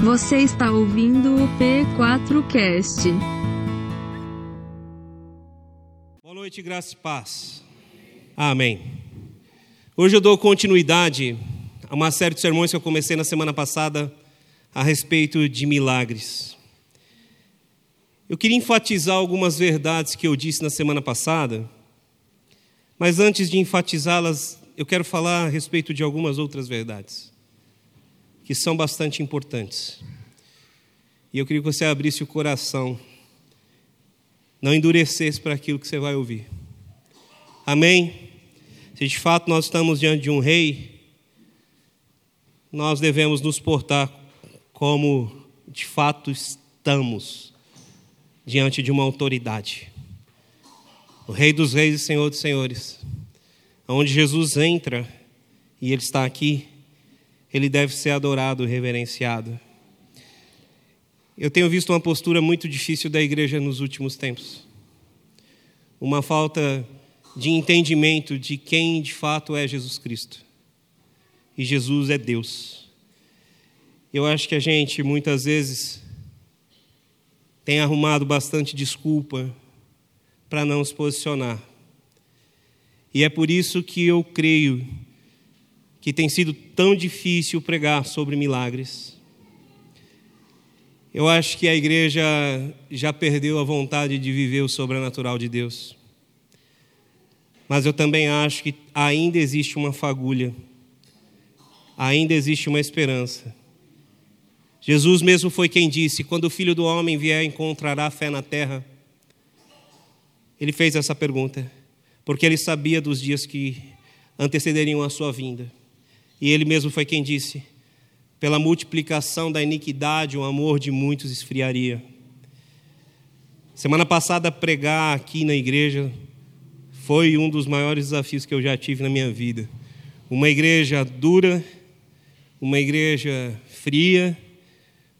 Você está ouvindo o P4Cast. Boa noite, graça e paz. Amém. Hoje eu dou continuidade a uma série de sermões que eu comecei na semana passada a respeito de milagres. Eu queria enfatizar algumas verdades que eu disse na semana passada, mas antes de enfatizá-las, eu quero falar a respeito de algumas outras verdades que são bastante importantes. E eu queria que você abrisse o coração, não endurecesse para aquilo que você vai ouvir. Amém? Se de fato nós estamos diante de um rei, nós devemos nos portar como de fato estamos diante de uma autoridade. O Rei dos Reis e Senhor dos Senhores, onde Jesus entra e Ele está aqui, ele deve ser adorado, reverenciado. Eu tenho visto uma postura muito difícil da igreja nos últimos tempos. Uma falta de entendimento de quem de fato é Jesus Cristo. E Jesus é Deus. Eu acho que a gente muitas vezes tem arrumado bastante desculpa para não se posicionar. E é por isso que eu creio que tem sido tão difícil pregar sobre milagres. Eu acho que a igreja já perdeu a vontade de viver o sobrenatural de Deus. Mas eu também acho que ainda existe uma fagulha, ainda existe uma esperança. Jesus mesmo foi quem disse: quando o filho do homem vier, encontrará fé na terra. Ele fez essa pergunta, porque ele sabia dos dias que antecederiam a sua vinda. E ele mesmo foi quem disse: pela multiplicação da iniquidade, o amor de muitos esfriaria. Semana passada, pregar aqui na igreja foi um dos maiores desafios que eu já tive na minha vida. Uma igreja dura, uma igreja fria,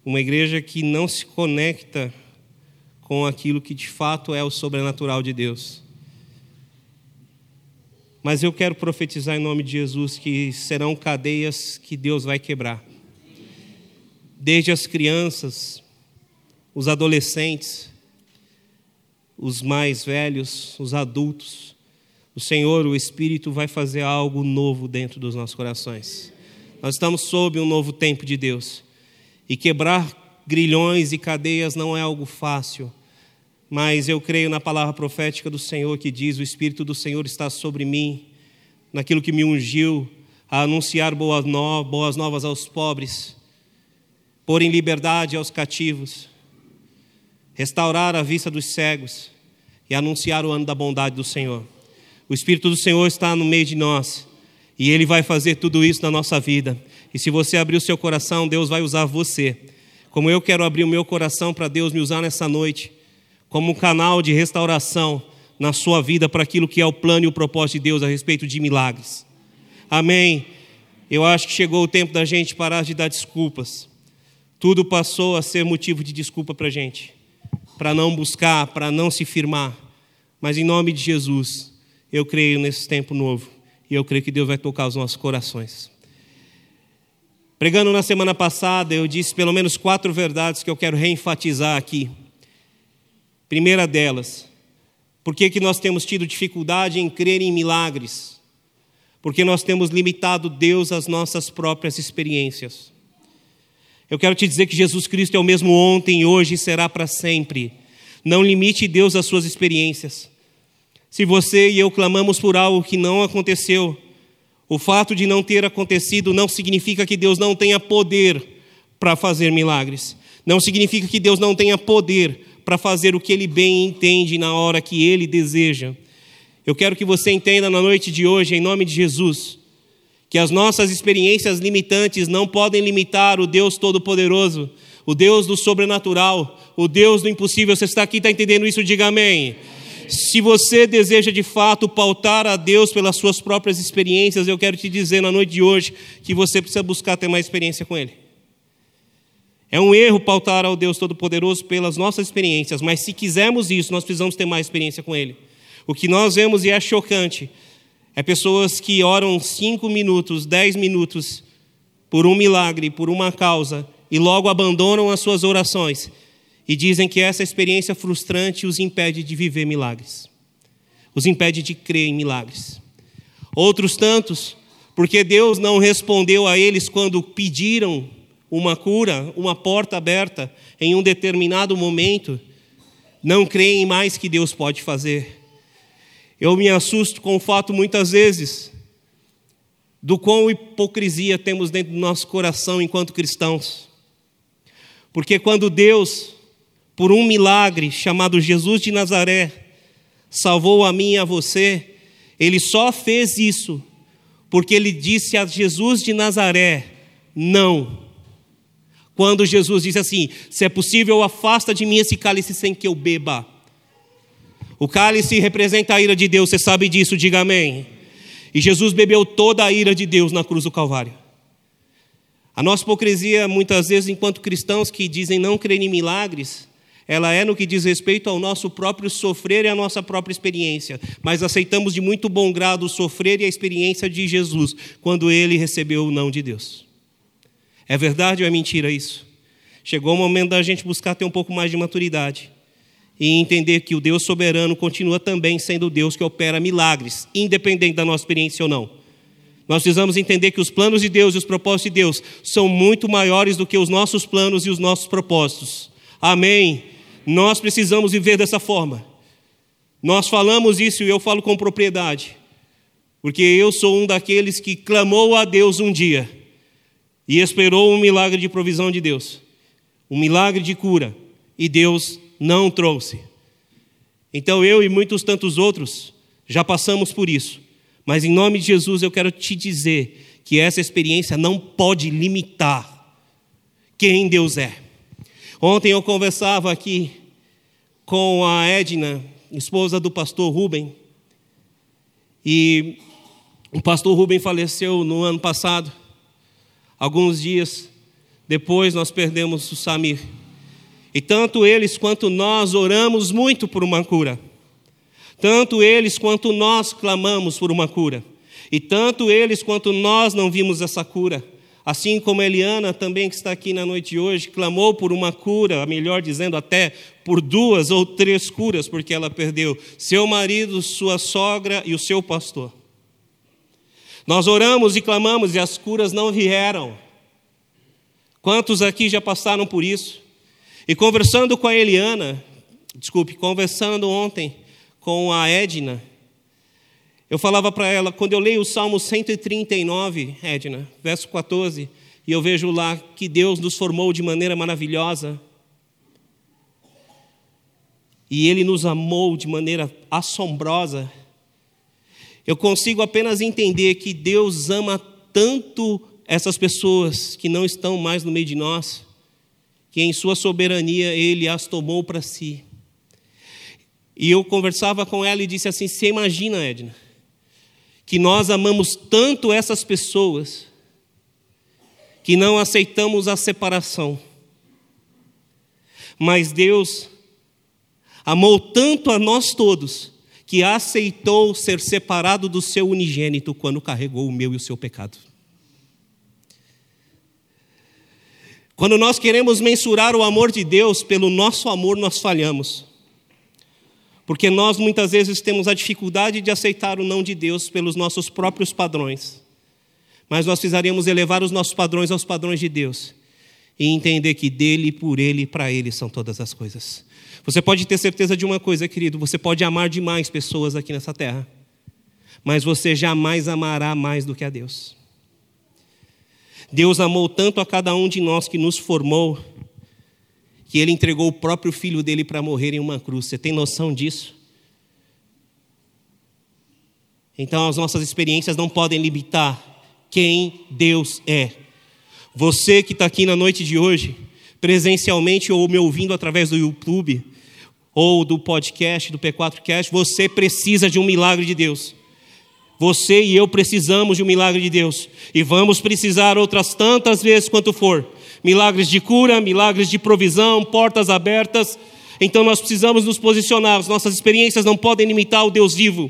uma igreja que não se conecta com aquilo que de fato é o sobrenatural de Deus. Mas eu quero profetizar em nome de Jesus que serão cadeias que Deus vai quebrar. Desde as crianças, os adolescentes, os mais velhos, os adultos, o Senhor, o Espírito, vai fazer algo novo dentro dos nossos corações. Nós estamos sob um novo tempo de Deus. E quebrar grilhões e cadeias não é algo fácil mas eu creio na palavra profética do Senhor que diz: O Espírito do Senhor está sobre mim, naquilo que me ungiu a anunciar boas, no, boas novas aos pobres, pôr em liberdade aos cativos, restaurar a vista dos cegos e anunciar o ano da bondade do Senhor. O Espírito do Senhor está no meio de nós e Ele vai fazer tudo isso na nossa vida. E se você abrir o seu coração, Deus vai usar você. Como eu quero abrir o meu coração para Deus me usar nessa noite como um canal de restauração na sua vida para aquilo que é o plano e o propósito de Deus a respeito de milagres. Amém. Eu acho que chegou o tempo da gente parar de dar desculpas. Tudo passou a ser motivo de desculpa para a gente, para não buscar, para não se firmar. Mas em nome de Jesus, eu creio nesse tempo novo e eu creio que Deus vai tocar os nossos corações. Pregando na semana passada, eu disse pelo menos quatro verdades que eu quero reenfatizar aqui. Primeira delas, por que, que nós temos tido dificuldade em crer em milagres? Porque nós temos limitado Deus às nossas próprias experiências. Eu quero te dizer que Jesus Cristo é o mesmo ontem, hoje e será para sempre. Não limite Deus às suas experiências. Se você e eu clamamos por algo que não aconteceu, o fato de não ter acontecido não significa que Deus não tenha poder para fazer milagres. Não significa que Deus não tenha poder para fazer o que ele bem entende na hora que ele deseja. Eu quero que você entenda na noite de hoje, em nome de Jesus, que as nossas experiências limitantes não podem limitar o Deus Todo-Poderoso, o Deus do sobrenatural, o Deus do impossível. Você está aqui, está entendendo isso? Diga amém. Se você deseja de fato pautar a Deus pelas suas próprias experiências, eu quero te dizer na noite de hoje que você precisa buscar ter mais experiência com Ele. É um erro pautar ao Deus Todo-Poderoso pelas nossas experiências, mas se quisermos isso, nós precisamos ter mais experiência com Ele. O que nós vemos e é chocante é pessoas que oram cinco minutos, dez minutos por um milagre, por uma causa, e logo abandonam as suas orações e dizem que essa experiência frustrante os impede de viver milagres, os impede de crer em milagres. Outros tantos, porque Deus não respondeu a eles quando pediram uma cura, uma porta aberta em um determinado momento, não creem mais que Deus pode fazer. Eu me assusto com o fato, muitas vezes, do quão hipocrisia temos dentro do nosso coração enquanto cristãos. Porque quando Deus, por um milagre chamado Jesus de Nazaré, salvou a mim e a você, Ele só fez isso porque Ele disse a Jesus de Nazaré: não. Quando Jesus disse assim: se é possível, afasta de mim esse cálice sem que eu beba. O cálice representa a ira de Deus, você sabe disso, diga amém. E Jesus bebeu toda a ira de Deus na cruz do Calvário. A nossa hipocrisia, muitas vezes, enquanto cristãos que dizem não crer em milagres, ela é no que diz respeito ao nosso próprio sofrer e à nossa própria experiência. Mas aceitamos de muito bom grado o sofrer e a experiência de Jesus quando ele recebeu o não de Deus. É verdade ou é mentira isso? Chegou o momento da gente buscar ter um pouco mais de maturidade e entender que o Deus soberano continua também sendo Deus que opera milagres, independente da nossa experiência ou não. Nós precisamos entender que os planos de Deus e os propósitos de Deus são muito maiores do que os nossos planos e os nossos propósitos. Amém. Nós precisamos viver dessa forma. Nós falamos isso e eu falo com propriedade, porque eu sou um daqueles que clamou a Deus um dia e esperou um milagre de provisão de Deus, um milagre de cura, e Deus não trouxe. Então eu e muitos tantos outros já passamos por isso. Mas em nome de Jesus eu quero te dizer que essa experiência não pode limitar quem Deus é. Ontem eu conversava aqui com a Edna, esposa do pastor Rubem, e o pastor Rubem faleceu no ano passado. Alguns dias depois nós perdemos o Samir. E tanto eles quanto nós oramos muito por uma cura. Tanto eles quanto nós clamamos por uma cura. E tanto eles quanto nós não vimos essa cura. Assim como Eliana, também que está aqui na noite de hoje, clamou por uma cura, melhor dizendo, até por duas ou três curas, porque ela perdeu seu marido, sua sogra e o seu pastor. Nós oramos e clamamos e as curas não vieram. Quantos aqui já passaram por isso? E conversando com a Eliana, desculpe, conversando ontem com a Edna, eu falava para ela, quando eu leio o Salmo 139, Edna, verso 14, e eu vejo lá que Deus nos formou de maneira maravilhosa, e Ele nos amou de maneira assombrosa, eu consigo apenas entender que Deus ama tanto essas pessoas que não estão mais no meio de nós, que em sua soberania ele as tomou para si. E eu conversava com ela e disse assim: Você imagina, Edna, que nós amamos tanto essas pessoas que não aceitamos a separação. Mas Deus amou tanto a nós todos que aceitou ser separado do seu unigênito quando carregou o meu e o seu pecado. Quando nós queremos mensurar o amor de Deus pelo nosso amor, nós falhamos. Porque nós muitas vezes temos a dificuldade de aceitar o não de Deus pelos nossos próprios padrões. Mas nós precisaríamos elevar os nossos padrões aos padrões de Deus e entender que dele, por ele e para ele são todas as coisas. Você pode ter certeza de uma coisa, querido: você pode amar demais pessoas aqui nessa terra, mas você jamais amará mais do que a Deus. Deus amou tanto a cada um de nós que nos formou, que Ele entregou o próprio filho dele para morrer em uma cruz. Você tem noção disso? Então, as nossas experiências não podem limitar quem Deus é. Você que está aqui na noite de hoje, presencialmente ou me ouvindo através do YouTube ou do podcast, do P4Cast, você precisa de um milagre de Deus. Você e eu precisamos de um milagre de Deus. E vamos precisar outras tantas vezes quanto for. Milagres de cura, milagres de provisão, portas abertas. Então nós precisamos nos posicionar. As nossas experiências não podem limitar o Deus vivo.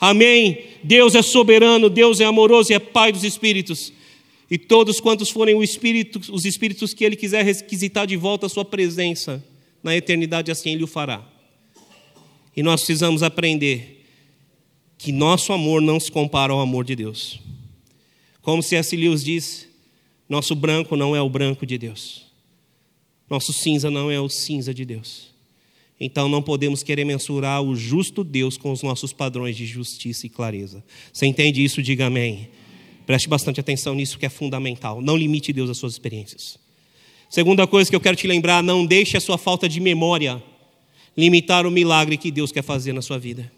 Amém? Deus é soberano, Deus é amoroso e é Pai dos Espíritos. E todos quantos forem espírito, os espíritos que ele quiser requisitar de volta a sua presença na eternidade, assim ele o fará. E nós precisamos aprender que nosso amor não se compara ao amor de Deus. Como C.S. Lewis diz, nosso branco não é o branco de Deus. Nosso cinza não é o cinza de Deus. Então não podemos querer mensurar o justo Deus com os nossos padrões de justiça e clareza. Você entende isso? Diga amém. Preste bastante atenção nisso que é fundamental. Não limite Deus às suas experiências. Segunda coisa que eu quero te lembrar, não deixe a sua falta de memória limitar o milagre que Deus quer fazer na sua vida.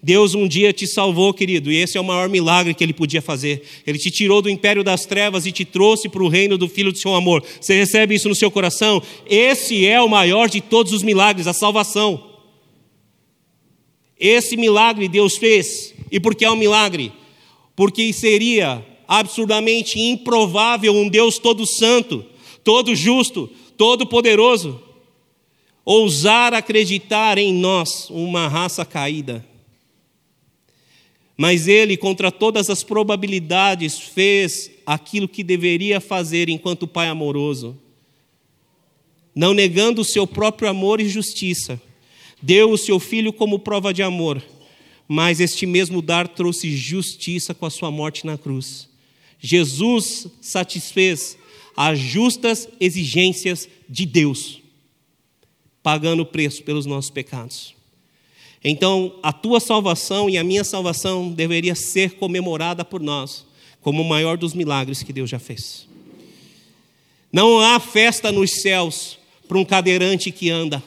Deus um dia te salvou, querido, e esse é o maior milagre que Ele podia fazer. Ele te tirou do império das trevas e te trouxe para o reino do Filho do seu amor. Você recebe isso no seu coração? Esse é o maior de todos os milagres, a salvação. Esse milagre Deus fez. E por que é um milagre? Porque seria absurdamente improvável um Deus todo santo, todo justo, todo poderoso, ousar acreditar em nós, uma raça caída mas ele, contra todas as probabilidades, fez aquilo que deveria fazer enquanto pai amoroso. Não negando o seu próprio amor e justiça, deu o seu filho como prova de amor, mas este mesmo dar trouxe justiça com a sua morte na cruz. Jesus satisfez as justas exigências de Deus, pagando o preço pelos nossos pecados. Então, a tua salvação e a minha salvação deveria ser comemorada por nós como o maior dos milagres que Deus já fez. Não há festa nos céus para um cadeirante que anda.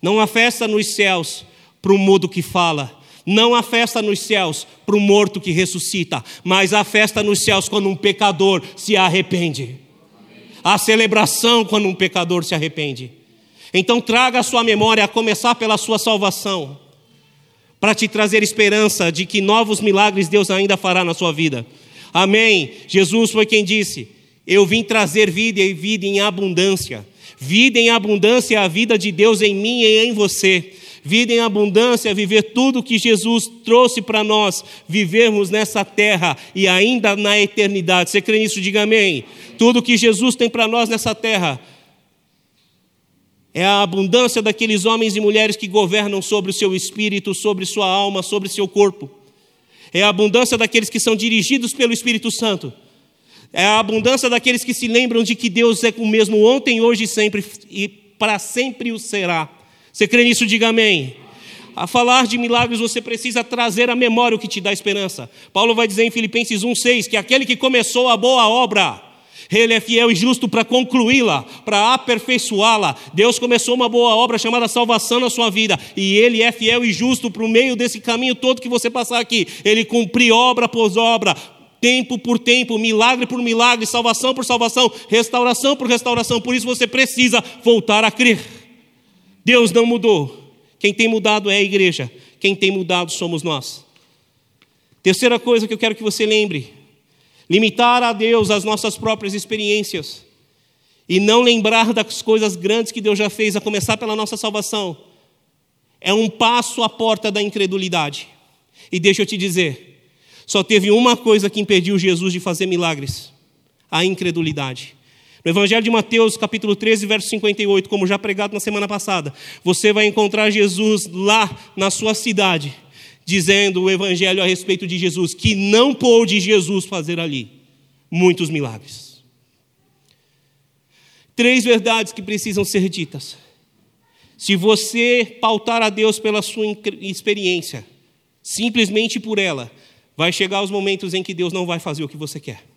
Não há festa nos céus para um mudo que fala. Não há festa nos céus para um morto que ressuscita. Mas há festa nos céus quando um pecador se arrepende. Há celebração quando um pecador se arrepende. Então traga a sua memória, a começar pela sua salvação para te trazer esperança de que novos milagres Deus ainda fará na sua vida. Amém. Jesus foi quem disse: Eu vim trazer vida e vida em abundância. Vida em abundância é a vida de Deus em mim e em você. Vida em abundância viver tudo que Jesus trouxe para nós, vivermos nessa terra e ainda na eternidade. Você crê nisso? Diga amém. Tudo que Jesus tem para nós nessa terra é a abundância daqueles homens e mulheres que governam sobre o seu espírito, sobre sua alma, sobre seu corpo. É a abundância daqueles que são dirigidos pelo Espírito Santo. É a abundância daqueles que se lembram de que Deus é o mesmo ontem, hoje e sempre, e para sempre o será. Você crê nisso? Diga amém. A falar de milagres, você precisa trazer à memória o que te dá esperança. Paulo vai dizer em Filipenses 1,6 que aquele que começou a boa obra, ele é fiel e justo para concluí-la, para aperfeiçoá-la. Deus começou uma boa obra chamada salvação na sua vida, e Ele é fiel e justo para o meio desse caminho todo que você passar aqui. Ele cumpre obra por obra, tempo por tempo, milagre por milagre, salvação por salvação, restauração por restauração. Por isso você precisa voltar a crer. Deus não mudou. Quem tem mudado é a igreja. Quem tem mudado somos nós. Terceira coisa que eu quero que você lembre: limitar a Deus as nossas próprias experiências e não lembrar das coisas grandes que Deus já fez, a começar pela nossa salvação, é um passo à porta da incredulidade. E deixa eu te dizer, só teve uma coisa que impediu Jesus de fazer milagres: a incredulidade. No Evangelho de Mateus, capítulo 13, verso 58, como já pregado na semana passada, você vai encontrar Jesus lá na sua cidade dizendo o evangelho a respeito de Jesus, que não pôde Jesus fazer ali muitos milagres. Três verdades que precisam ser ditas. Se você pautar a Deus pela sua experiência, simplesmente por ela, vai chegar os momentos em que Deus não vai fazer o que você quer.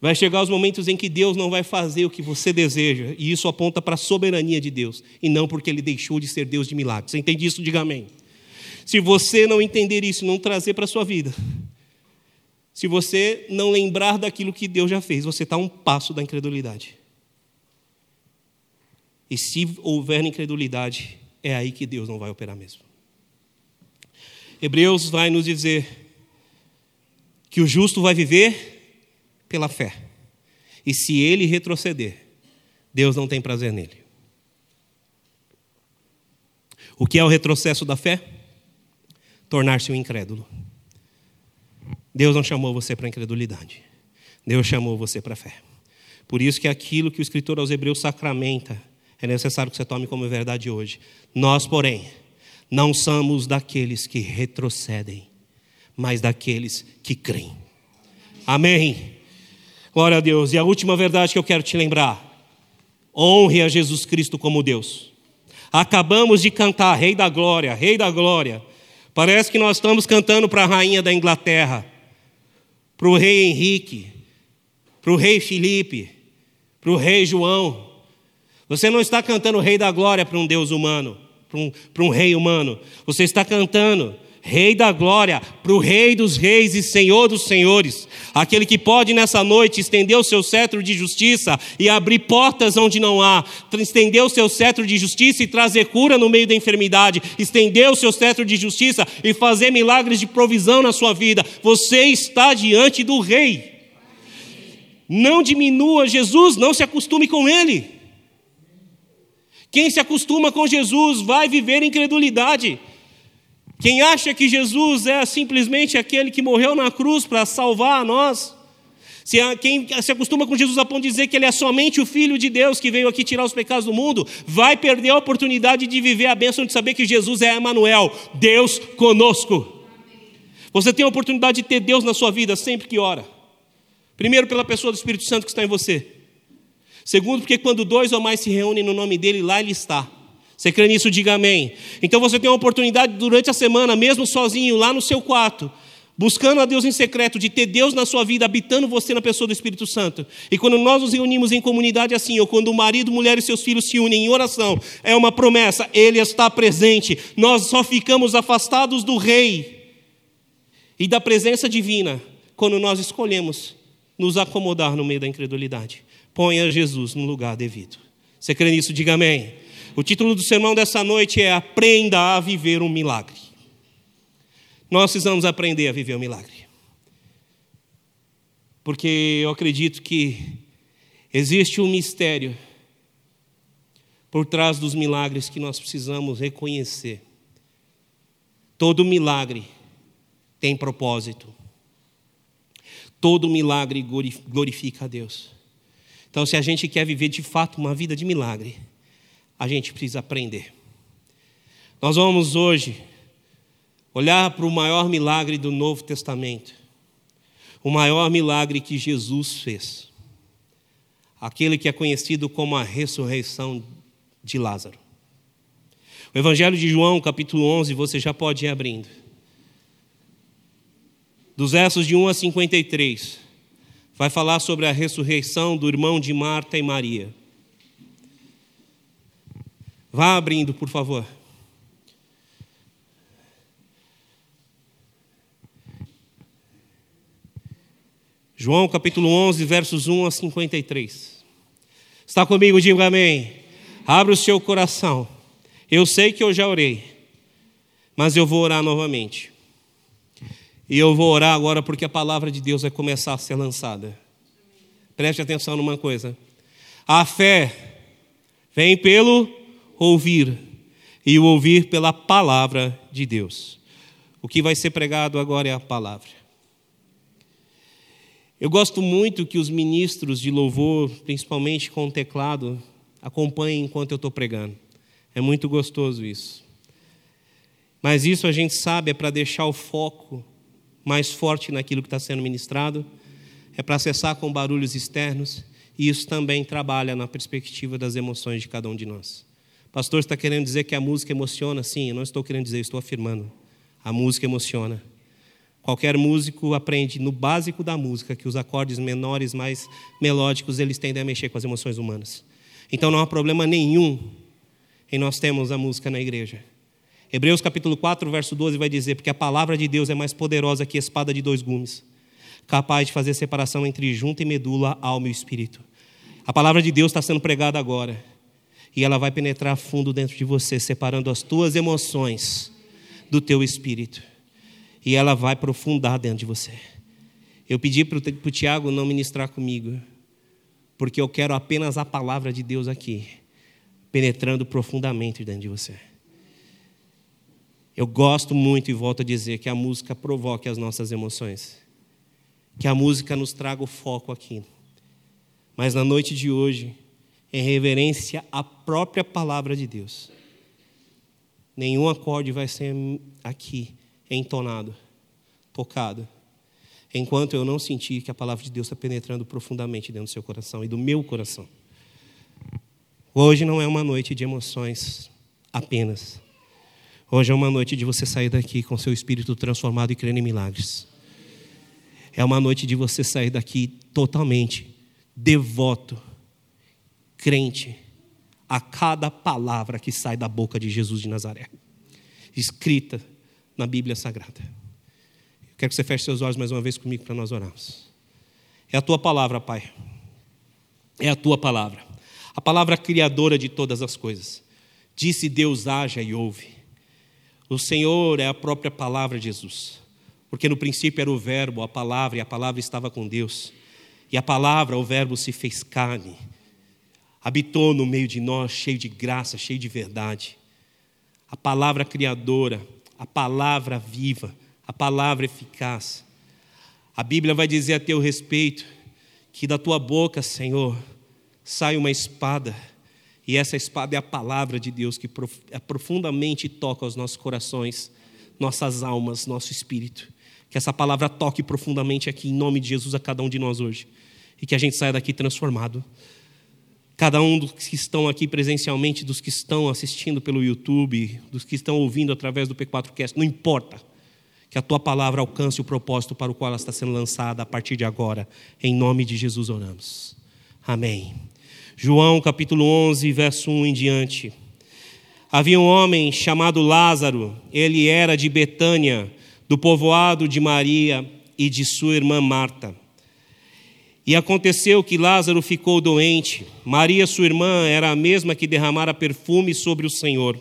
Vai chegar os momentos em que Deus não vai fazer o que você deseja, e isso aponta para a soberania de Deus, e não porque ele deixou de ser Deus de milagres. Você entende isso? Diga amém. Se você não entender isso, não trazer para a sua vida, se você não lembrar daquilo que Deus já fez, você está um passo da incredulidade. E se houver incredulidade, é aí que Deus não vai operar mesmo. Hebreus vai nos dizer que o justo vai viver pela fé. E se ele retroceder, Deus não tem prazer nele. O que é o retrocesso da fé? tornar-se um incrédulo. Deus não chamou você para incredulidade. Deus chamou você para a fé. Por isso que aquilo que o escritor aos Hebreus sacramenta é necessário que você tome como verdade hoje. Nós, porém, não somos daqueles que retrocedem, mas daqueles que creem. Amém. Glória a Deus. E a última verdade que eu quero te lembrar: honre a Jesus Cristo como Deus. Acabamos de cantar Rei da Glória, Rei da Glória. Parece que nós estamos cantando para a rainha da Inglaterra, para o rei Henrique, para o rei Felipe, para o rei João. Você não está cantando Rei da Glória para um Deus humano, para um, para um rei humano. Você está cantando Rei da glória, para o Rei dos reis e Senhor dos senhores, aquele que pode nessa noite estender o seu cetro de justiça e abrir portas onde não há, estender o seu cetro de justiça e trazer cura no meio da enfermidade, estender o seu cetro de justiça e fazer milagres de provisão na sua vida. Você está diante do Rei. Não diminua Jesus, não se acostume com Ele. Quem se acostuma com Jesus vai viver incredulidade. Quem acha que Jesus é simplesmente aquele que morreu na cruz para salvar a nós, se quem se acostuma com Jesus a ponto de dizer que ele é somente o Filho de Deus que veio aqui tirar os pecados do mundo, vai perder a oportunidade de viver a bênção de saber que Jesus é Emmanuel, Deus conosco. Você tem a oportunidade de ter Deus na sua vida sempre que ora. Primeiro, pela pessoa do Espírito Santo que está em você. Segundo, porque quando dois ou mais se reúnem no nome dele, lá ele está. Você crê nisso? Diga amém. Então você tem uma oportunidade durante a semana, mesmo sozinho, lá no seu quarto, buscando a Deus em secreto, de ter Deus na sua vida, habitando você na pessoa do Espírito Santo. E quando nós nos reunimos em comunidade assim, ou quando o marido, mulher e seus filhos se unem em oração, é uma promessa, Ele está presente. Nós só ficamos afastados do Rei e da presença divina quando nós escolhemos nos acomodar no meio da incredulidade. Ponha Jesus no lugar devido. Você crê nisso? Diga amém. O título do sermão dessa noite é Aprenda a Viver um Milagre. Nós precisamos aprender a viver um milagre. Porque eu acredito que existe um mistério por trás dos milagres que nós precisamos reconhecer. Todo milagre tem propósito. Todo milagre glorifica a Deus. Então, se a gente quer viver de fato uma vida de milagre, a gente precisa aprender. Nós vamos hoje olhar para o maior milagre do Novo Testamento, o maior milagre que Jesus fez, aquele que é conhecido como a ressurreição de Lázaro. O Evangelho de João, capítulo 11, você já pode ir abrindo. Dos versos de 1 a 53, vai falar sobre a ressurreição do irmão de Marta e Maria. Vá abrindo, por favor. João capítulo 11, versos 1 a 53. Está comigo? Diga amém. Abra o seu coração. Eu sei que eu já orei, mas eu vou orar novamente. E eu vou orar agora porque a palavra de Deus vai começar a ser lançada. Preste atenção numa coisa. A fé vem pelo ouvir, e o ouvir pela palavra de Deus. O que vai ser pregado agora é a palavra. Eu gosto muito que os ministros de louvor, principalmente com o teclado, acompanhem enquanto eu estou pregando. É muito gostoso isso. Mas isso a gente sabe é para deixar o foco mais forte naquilo que está sendo ministrado, é para acessar com barulhos externos, e isso também trabalha na perspectiva das emoções de cada um de nós. Pastor, está querendo dizer que a música emociona? Sim, eu não estou querendo dizer, estou afirmando. A música emociona. Qualquer músico aprende no básico da música que os acordes menores, mais melódicos, eles tendem a mexer com as emoções humanas. Então não há problema nenhum em nós termos a música na igreja. Hebreus capítulo 4, verso 12 vai dizer: Porque a palavra de Deus é mais poderosa que a espada de dois gumes, capaz de fazer separação entre junta e medula, alma e espírito. A palavra de Deus está sendo pregada agora e ela vai penetrar fundo dentro de você, separando as tuas emoções do teu espírito. E ela vai aprofundar dentro de você. Eu pedi para o Tiago não ministrar comigo, porque eu quero apenas a palavra de Deus aqui, penetrando profundamente dentro de você. Eu gosto muito e volto a dizer que a música provoque as nossas emoções. que a música nos traga o foco aqui. Mas na noite de hoje, em reverência à própria palavra de Deus, nenhum acorde vai ser aqui entonado, tocado, enquanto eu não sentir que a palavra de Deus está penetrando profundamente dentro do seu coração e do meu coração. Hoje não é uma noite de emoções apenas. Hoje é uma noite de você sair daqui com seu espírito transformado e crendo em milagres. É uma noite de você sair daqui totalmente devoto, crente a cada palavra que sai da boca de Jesus de Nazaré, escrita na Bíblia Sagrada. Eu quero que você feche seus olhos mais uma vez comigo para nós orarmos. É a tua palavra, Pai. É a tua palavra. A palavra criadora de todas as coisas. Disse Deus: haja e ouve. O Senhor é a própria palavra de Jesus. Porque no princípio era o Verbo, a palavra, e a palavra estava com Deus. E a palavra, o Verbo, se fez carne, habitou no meio de nós, cheio de graça, cheio de verdade. A palavra criadora, a palavra viva, a palavra eficaz. A Bíblia vai dizer a teu respeito que da tua boca, Senhor, sai uma espada, e essa espada é a palavra de Deus que profundamente toca os nossos corações, nossas almas, nosso espírito. Que essa palavra toque profundamente aqui, em nome de Jesus, a cada um de nós hoje. E que a gente saia daqui transformado. Cada um dos que estão aqui presencialmente, dos que estão assistindo pelo YouTube, dos que estão ouvindo através do P4Cast, não importa. Que a tua palavra alcance o propósito para o qual ela está sendo lançada a partir de agora. Em nome de Jesus oramos. Amém. João capítulo 11, verso 1 em diante. Havia um homem chamado Lázaro, ele era de Betânia do povoado de Maria e de sua irmã Marta. E aconteceu que Lázaro ficou doente. Maria, sua irmã, era a mesma que derramara perfume sobre o Senhor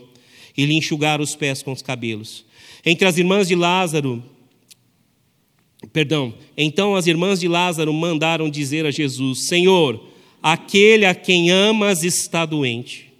e lhe enxugara os pés com os cabelos. Entre as irmãs de Lázaro, perdão, então as irmãs de Lázaro mandaram dizer a Jesus: Senhor, aquele a quem amas está doente.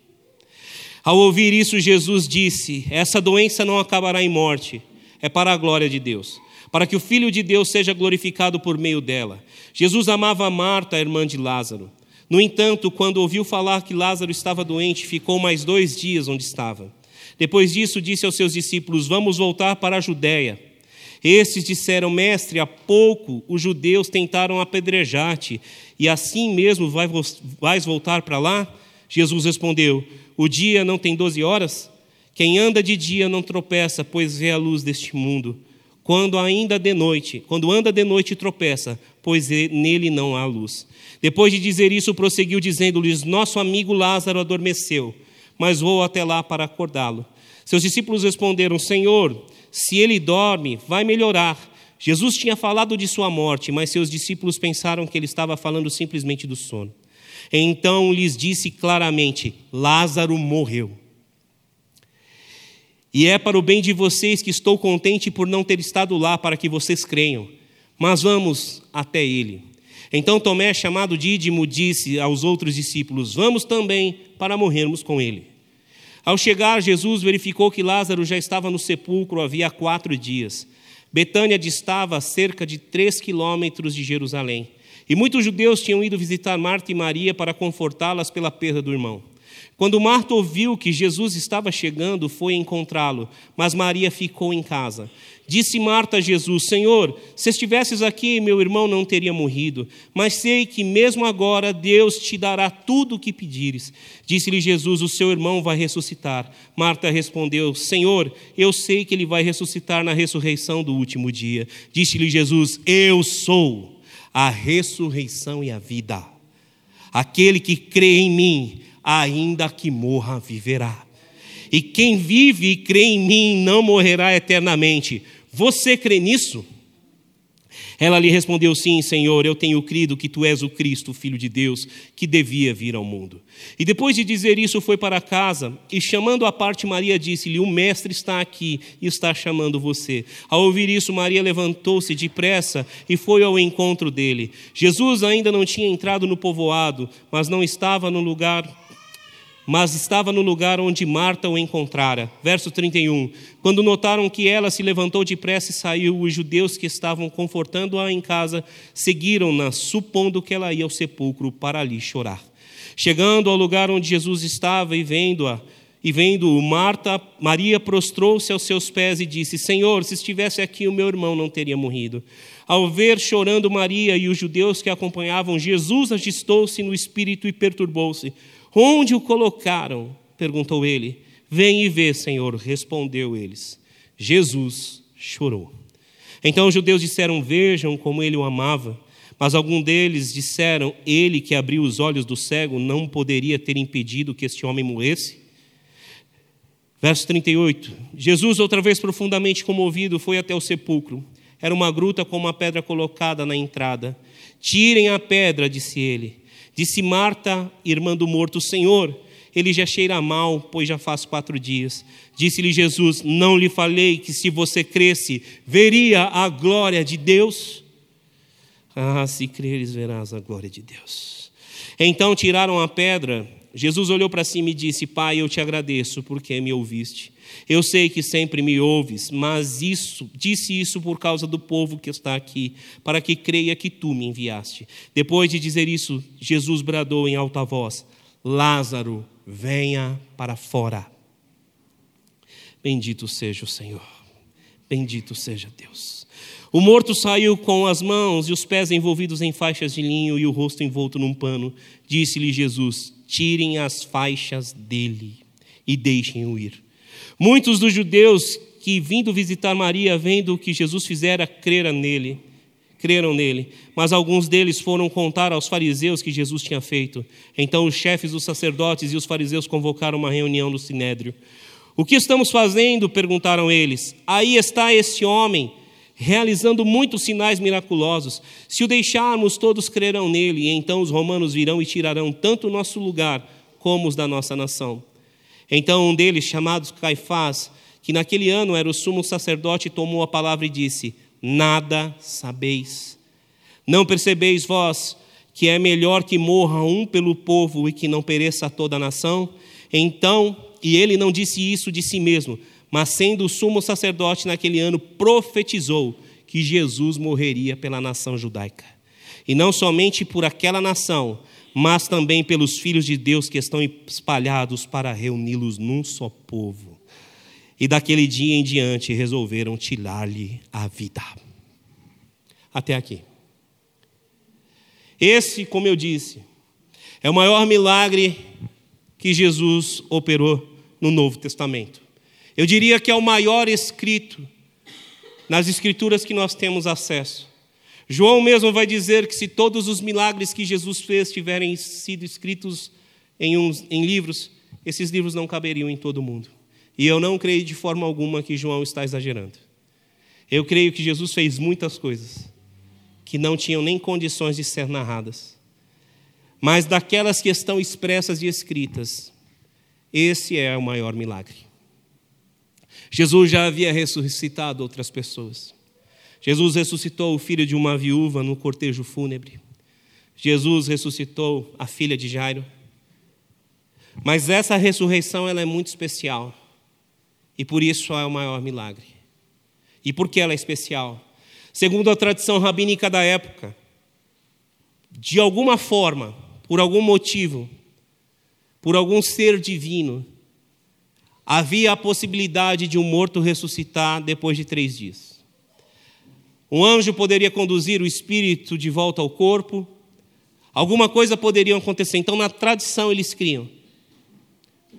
Ao ouvir isso, Jesus disse: Essa doença não acabará em morte é para a glória de Deus, para que o Filho de Deus seja glorificado por meio dela. Jesus amava Marta, a irmã de Lázaro. No entanto, quando ouviu falar que Lázaro estava doente, ficou mais dois dias onde estava. Depois disso, disse aos seus discípulos: Vamos voltar para a Judéia. Estes disseram: Mestre, há pouco os judeus tentaram apedrejar-te, e assim mesmo vais voltar para lá? Jesus respondeu: O dia não tem doze horas? Quem anda de dia não tropeça, pois vê a luz deste mundo. Quando ainda de noite, quando anda de noite tropeça, pois nele não há luz. Depois de dizer isso, prosseguiu dizendo-lhes: Nosso amigo Lázaro adormeceu, mas vou até lá para acordá-lo. Seus discípulos responderam: Senhor, se ele dorme, vai melhorar. Jesus tinha falado de sua morte, mas seus discípulos pensaram que ele estava falando simplesmente do sono. Então lhes disse claramente: Lázaro morreu. E é para o bem de vocês que estou contente por não ter estado lá para que vocês creiam. Mas vamos até ele. Então Tomé, chamado Dídimo, disse aos outros discípulos: Vamos também para morrermos com ele. Ao chegar, Jesus verificou que Lázaro já estava no sepulcro havia quatro dias. Betânia distava cerca de três quilômetros de Jerusalém. E muitos judeus tinham ido visitar Marta e Maria para confortá-las pela perda do irmão. Quando Marta ouviu que Jesus estava chegando, foi encontrá-lo, mas Maria ficou em casa. Disse Marta a Jesus: Senhor, se estivesses aqui, meu irmão não teria morrido, mas sei que mesmo agora Deus te dará tudo o que pedires. Disse-lhe Jesus: O seu irmão vai ressuscitar. Marta respondeu: Senhor, eu sei que ele vai ressuscitar na ressurreição do último dia. Disse-lhe Jesus: Eu sou a ressurreição e a vida. Aquele que crê em mim, ainda que morra, viverá. E quem vive e crê em mim não morrerá eternamente. Você crê nisso? Ela lhe respondeu: Sim, Senhor, eu tenho crido que tu és o Cristo, o Filho de Deus, que devia vir ao mundo. E depois de dizer isso, foi para casa e, chamando a parte, Maria disse-lhe: O Mestre está aqui e está chamando você. Ao ouvir isso, Maria levantou-se depressa e foi ao encontro dele. Jesus ainda não tinha entrado no povoado, mas não estava no lugar mas estava no lugar onde Marta o encontrara. Verso 31. Quando notaram que ela se levantou depressa e saiu, os judeus que estavam confortando-a em casa seguiram-na, supondo que ela ia ao sepulcro para ali chorar. Chegando ao lugar onde Jesus estava e vendo-a, e vendo Marta, Maria prostrou-se aos seus pés e disse: Senhor, se estivesse aqui, o meu irmão não teria morrido. Ao ver chorando Maria e os judeus que a acompanhavam, Jesus agistou-se no espírito e perturbou-se. Onde o colocaram? perguntou ele. Vem e vê, Senhor, respondeu eles. Jesus chorou. Então os judeus disseram: Vejam como ele o amava. Mas algum deles disseram: Ele que abriu os olhos do cego não poderia ter impedido que este homem morresse? Verso 38. Jesus, outra vez profundamente comovido, foi até o sepulcro. Era uma gruta com uma pedra colocada na entrada. Tirem a pedra, disse ele. Disse Marta, irmã do morto, Senhor, ele já cheira mal, pois já faz quatro dias. Disse-lhe Jesus: Não lhe falei que se você cresce, veria a glória de Deus? Ah, se creres, verás a glória de Deus. Então tiraram a pedra. Jesus olhou para cima e disse: Pai, eu te agradeço porque me ouviste. Eu sei que sempre me ouves, mas isso, disse isso por causa do povo que está aqui, para que creia que tu me enviaste. Depois de dizer isso, Jesus bradou em alta voz: Lázaro, venha para fora. Bendito seja o Senhor. Bendito seja Deus. O morto saiu com as mãos e os pés envolvidos em faixas de linho e o rosto envolto num pano. Disse-lhe Jesus: Tirem as faixas dele e deixem-o ir. Muitos dos judeus que vindo visitar Maria, vendo o que Jesus fizera, creram nele, creram nele. Mas alguns deles foram contar aos fariseus que Jesus tinha feito. Então os chefes dos sacerdotes e os fariseus convocaram uma reunião no sinédrio. O que estamos fazendo? perguntaram eles. Aí está esse homem realizando muitos sinais miraculosos. Se o deixarmos, todos crerão nele, e então os romanos virão e tirarão tanto o nosso lugar como os da nossa nação. Então um deles, chamado Caifás, que naquele ano era o sumo sacerdote, tomou a palavra e disse: Nada sabeis. Não percebeis vós que é melhor que morra um pelo povo e que não pereça toda a nação? Então, e ele não disse isso de si mesmo, mas sendo o sumo sacerdote naquele ano, profetizou que Jesus morreria pela nação judaica. E não somente por aquela nação, mas também pelos filhos de Deus que estão espalhados para reuni-los num só povo. E daquele dia em diante resolveram tirar-lhe a vida. Até aqui. Esse, como eu disse, é o maior milagre que Jesus operou no Novo Testamento. Eu diria que é o maior escrito nas escrituras que nós temos acesso. João mesmo vai dizer que se todos os milagres que Jesus fez tiverem sido escritos em, uns, em livros, esses livros não caberiam em todo o mundo. E eu não creio de forma alguma que João está exagerando. Eu creio que Jesus fez muitas coisas que não tinham nem condições de ser narradas. Mas daquelas que estão expressas e escritas, esse é o maior milagre. Jesus já havia ressuscitado outras pessoas. Jesus ressuscitou o filho de uma viúva no cortejo fúnebre. Jesus ressuscitou a filha de Jairo. Mas essa ressurreição ela é muito especial. E por isso é o maior milagre. E por que ela é especial? Segundo a tradição rabínica da época, de alguma forma, por algum motivo, por algum ser divino, havia a possibilidade de um morto ressuscitar depois de três dias. Um anjo poderia conduzir o espírito de volta ao corpo. Alguma coisa poderia acontecer. Então, na tradição, eles criam.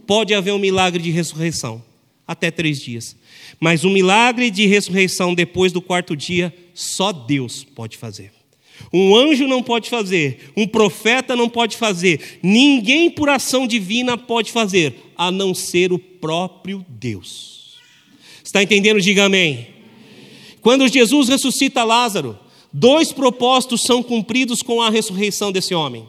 Pode haver um milagre de ressurreição, até três dias. Mas um milagre de ressurreição depois do quarto dia, só Deus pode fazer. Um anjo não pode fazer, um profeta não pode fazer, ninguém por ação divina pode fazer, a não ser o próprio Deus. Está entendendo? Diga amém. Quando Jesus ressuscita Lázaro, dois propósitos são cumpridos com a ressurreição desse homem.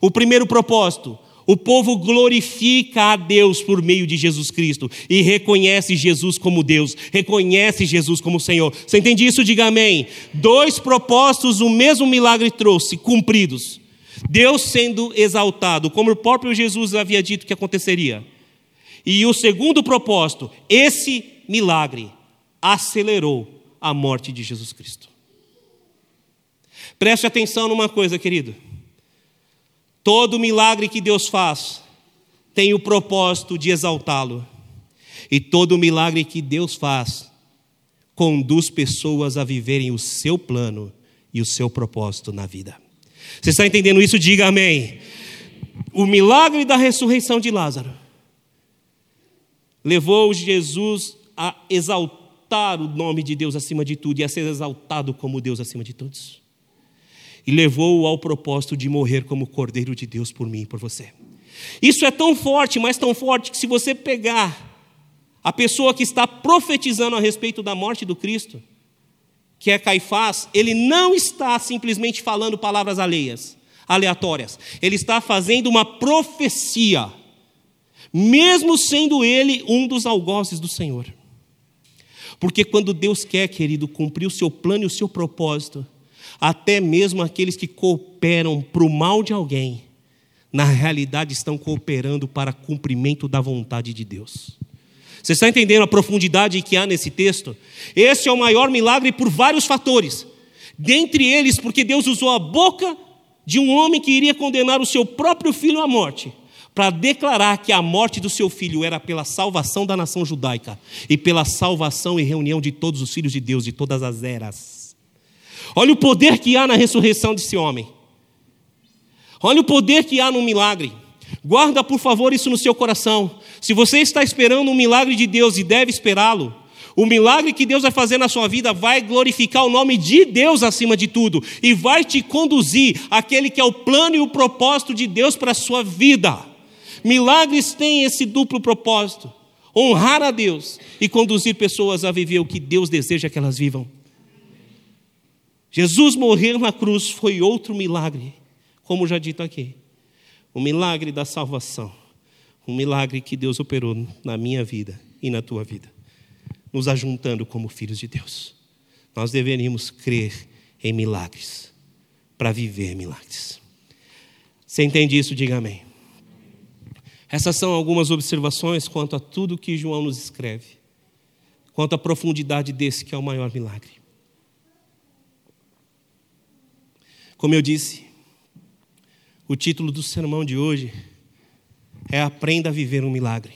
O primeiro propósito, o povo glorifica a Deus por meio de Jesus Cristo e reconhece Jesus como Deus, reconhece Jesus como Senhor. Você entende isso? Diga amém. Dois propósitos o mesmo milagre trouxe, cumpridos. Deus sendo exaltado, como o próprio Jesus havia dito que aconteceria. E o segundo propósito, esse milagre acelerou a morte de Jesus Cristo. Preste atenção numa coisa, querido. Todo milagre que Deus faz tem o propósito de exaltá-lo. E todo milagre que Deus faz conduz pessoas a viverem o seu plano e o seu propósito na vida. Você está entendendo isso? Diga amém. O milagre da ressurreição de Lázaro levou Jesus a exaltar o nome de Deus acima de tudo e a ser exaltado como Deus acima de todos. E levou-o ao propósito de morrer como Cordeiro de Deus por mim e por você. Isso é tão forte, mas tão forte, que se você pegar a pessoa que está profetizando a respeito da morte do Cristo, que é Caifás, ele não está simplesmente falando palavras alheias, aleatórias. Ele está fazendo uma profecia, mesmo sendo ele um dos algozes do Senhor. Porque quando Deus quer, querido, cumprir o seu plano e o seu propósito, até mesmo aqueles que cooperam para o mal de alguém, na realidade estão cooperando para cumprimento da vontade de Deus. Você está entendendo a profundidade que há nesse texto? Esse é o maior milagre por vários fatores. Dentre eles, porque Deus usou a boca de um homem que iria condenar o seu próprio filho à morte, para declarar que a morte do seu filho era pela salvação da nação judaica e pela salvação e reunião de todos os filhos de Deus de todas as eras. Olha o poder que há na ressurreição desse homem. Olha o poder que há no milagre. Guarda, por favor, isso no seu coração. Se você está esperando um milagre de Deus e deve esperá-lo, o milagre que Deus vai fazer na sua vida vai glorificar o nome de Deus acima de tudo e vai te conduzir àquele que é o plano e o propósito de Deus para a sua vida. Milagres têm esse duplo propósito: honrar a Deus e conduzir pessoas a viver o que Deus deseja que elas vivam. Jesus morrer na cruz foi outro milagre, como já dito aqui o milagre da salvação, um milagre que Deus operou na minha vida e na tua vida, nos ajuntando como filhos de Deus. Nós deveríamos crer em milagres para viver milagres. Você entende isso? Diga amém. Essas são algumas observações quanto a tudo que João nos escreve, quanto à profundidade desse que é o maior milagre. Como eu disse, o título do sermão de hoje é Aprenda a Viver um Milagre.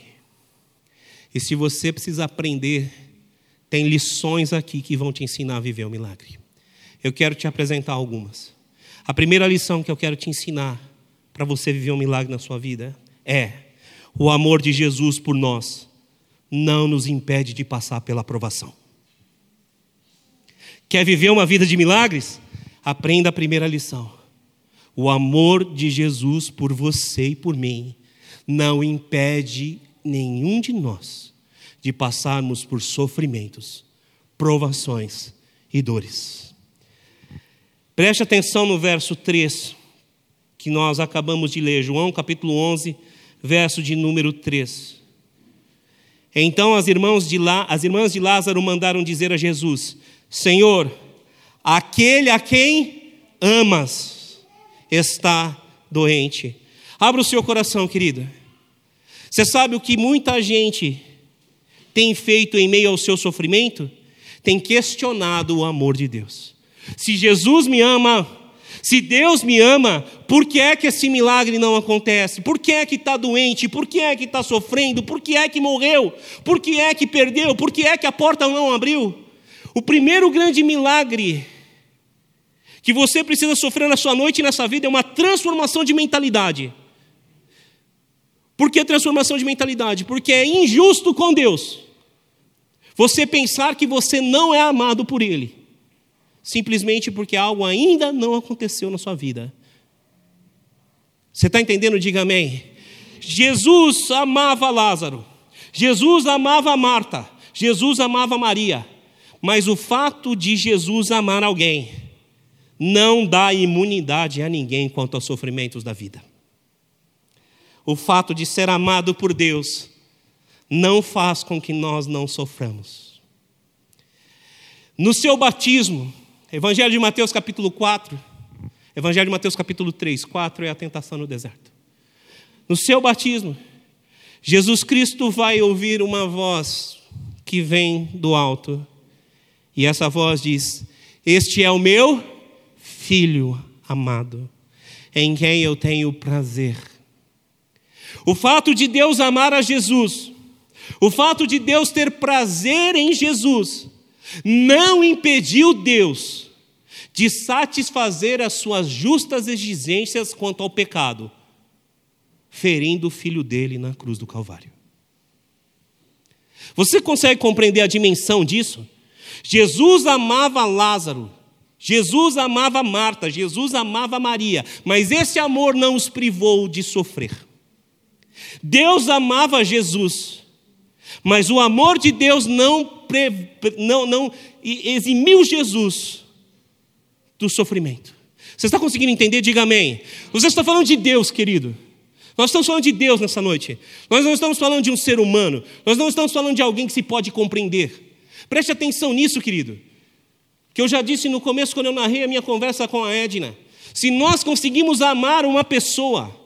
E se você precisa aprender, tem lições aqui que vão te ensinar a viver um milagre. Eu quero te apresentar algumas. A primeira lição que eu quero te ensinar para você viver um milagre na sua vida é: o amor de Jesus por nós não nos impede de passar pela aprovação. Quer viver uma vida de milagres? Aprenda a primeira lição. O amor de Jesus por você e por mim não impede nenhum de nós de passarmos por sofrimentos, provações e dores. Preste atenção no verso 3 que nós acabamos de ler, João capítulo 11, verso de número 3. Então as irmãs de, Lá, as irmãs de Lázaro mandaram dizer a Jesus: Senhor, aquele a quem amas está doente. Abra o seu coração, querida. Você sabe o que muita gente tem feito em meio ao seu sofrimento? Tem questionado o amor de Deus. Se Jesus me ama, se Deus me ama, por que é que esse milagre não acontece? Por que é que está doente? Por que é que está sofrendo? Por que é que morreu? Por que é que perdeu? Por que é que a porta não abriu? O primeiro grande milagre que você precisa sofrer na sua noite e nessa vida é uma transformação de mentalidade. Por que transformação de mentalidade? Porque é injusto com Deus você pensar que você não é amado por Ele, simplesmente porque algo ainda não aconteceu na sua vida. Você está entendendo? Diga amém. Jesus amava Lázaro, Jesus amava Marta, Jesus amava Maria, mas o fato de Jesus amar alguém não dá imunidade a ninguém quanto aos sofrimentos da vida. O fato de ser amado por Deus não faz com que nós não soframos. No seu batismo, Evangelho de Mateus capítulo 4, Evangelho de Mateus capítulo 3, 4 é a tentação no deserto. No seu batismo, Jesus Cristo vai ouvir uma voz que vem do alto. E essa voz diz: Este é o meu filho amado, em quem eu tenho prazer. O fato de Deus amar a Jesus, o fato de Deus ter prazer em Jesus, não impediu Deus de satisfazer as suas justas exigências quanto ao pecado, ferindo o filho dele na cruz do Calvário. Você consegue compreender a dimensão disso? Jesus amava Lázaro, Jesus amava Marta, Jesus amava Maria, mas esse amor não os privou de sofrer. Deus amava Jesus, mas o amor de Deus não, não, não eximiu Jesus do sofrimento. Você está conseguindo entender? Diga amém. Você está falando de Deus, querido. Nós estamos falando de Deus nessa noite. Nós não estamos falando de um ser humano. Nós não estamos falando de alguém que se pode compreender. Preste atenção nisso, querido. Que eu já disse no começo, quando eu narrei a minha conversa com a Edna. Se nós conseguimos amar uma pessoa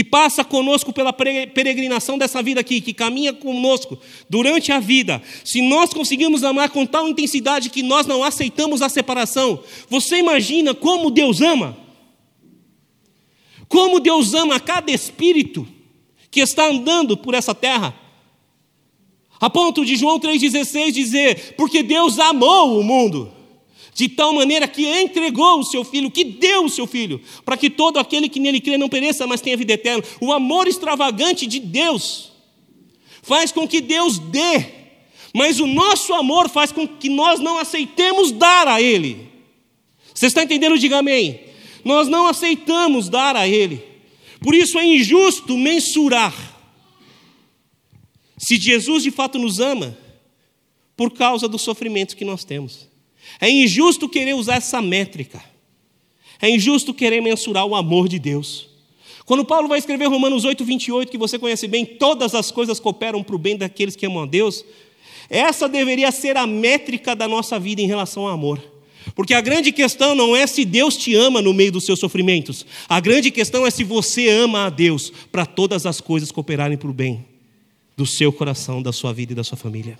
que passa conosco pela peregrinação dessa vida aqui, que caminha conosco durante a vida, se nós conseguimos amar com tal intensidade que nós não aceitamos a separação, você imagina como Deus ama? Como Deus ama cada espírito que está andando por essa terra? A ponto de João 3,16 dizer: Porque Deus amou o mundo de tal maneira que entregou o seu filho, que deu o seu filho, para que todo aquele que nele crê não pereça, mas tenha vida eterna. O amor extravagante de Deus faz com que Deus dê, mas o nosso amor faz com que nós não aceitemos dar a Ele. Você está entendendo? Diga amém. Nós não aceitamos dar a Ele. Por isso é injusto mensurar se Jesus de fato nos ama por causa do sofrimento que nós temos. É injusto querer usar essa métrica. É injusto querer mensurar o amor de Deus. Quando Paulo vai escrever Romanos 8, 28, que você conhece bem, todas as coisas cooperam para o bem daqueles que amam a Deus, essa deveria ser a métrica da nossa vida em relação ao amor. Porque a grande questão não é se Deus te ama no meio dos seus sofrimentos, a grande questão é se você ama a Deus para todas as coisas cooperarem para o bem do seu coração, da sua vida e da sua família.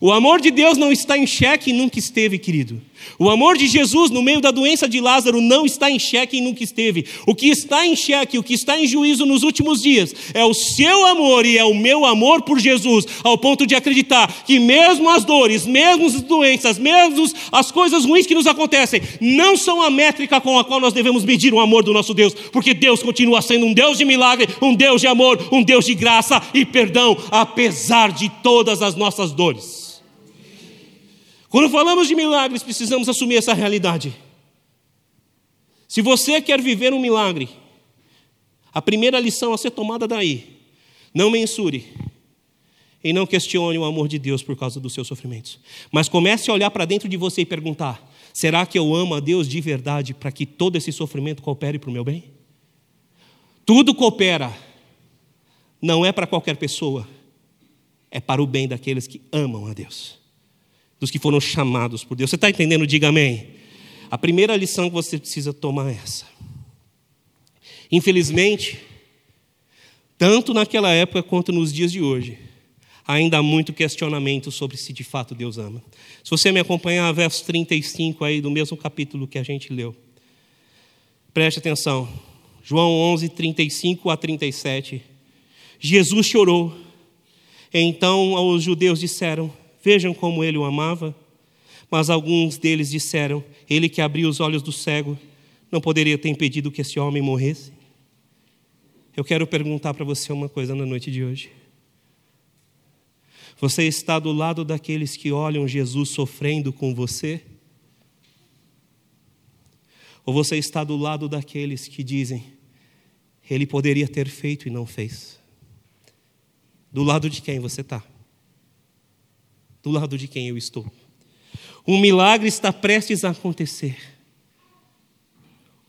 O amor de Deus não está em xeque e nunca esteve, querido. O amor de Jesus no meio da doença de Lázaro não está em xeque e nunca esteve. O que está em xeque, o que está em juízo nos últimos dias, é o seu amor e é o meu amor por Jesus, ao ponto de acreditar que mesmo as dores, mesmo as doenças, mesmo as coisas ruins que nos acontecem, não são a métrica com a qual nós devemos medir o amor do nosso Deus, porque Deus continua sendo um Deus de milagre, um Deus de amor, um Deus de graça e perdão, apesar de todas as nossas dores. Quando falamos de milagres, precisamos assumir essa realidade. Se você quer viver um milagre, a primeira lição a ser tomada daí, não mensure e não questione o amor de Deus por causa dos seus sofrimentos. Mas comece a olhar para dentro de você e perguntar: será que eu amo a Deus de verdade para que todo esse sofrimento coopere para o meu bem? Tudo coopera, não é para qualquer pessoa, é para o bem daqueles que amam a Deus dos que foram chamados por Deus. Você está entendendo? Diga amém. A primeira lição que você precisa tomar é essa. Infelizmente, tanto naquela época quanto nos dias de hoje, ainda há muito questionamento sobre se de fato Deus ama. Se você me acompanhar, verso 35 aí do mesmo capítulo que a gente leu. Preste atenção. João 11, 35 a 37. Jesus chorou. Então os judeus disseram: Vejam como ele o amava. Mas alguns deles disseram: Ele que abriu os olhos do cego não poderia ter impedido que esse homem morresse? Eu quero perguntar para você uma coisa na noite de hoje. Você está do lado daqueles que olham Jesus sofrendo com você? Ou você está do lado daqueles que dizem, ele poderia ter feito e não fez? Do lado de quem você está? Do lado de quem eu estou. Um milagre está prestes a acontecer.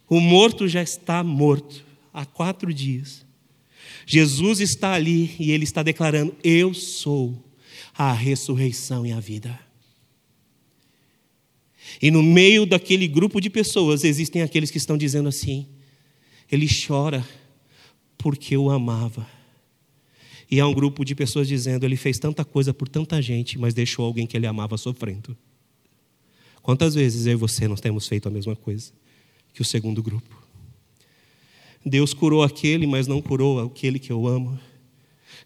O morto já está morto há quatro dias. Jesus está ali e ele está declarando: Eu sou a ressurreição e a vida. E no meio daquele grupo de pessoas existem aqueles que estão dizendo assim: ele chora porque eu amava. E há um grupo de pessoas dizendo: ele fez tanta coisa por tanta gente, mas deixou alguém que ele amava sofrendo. Quantas vezes eu e você nós temos feito a mesma coisa que o segundo grupo? Deus curou aquele, mas não curou aquele que eu amo.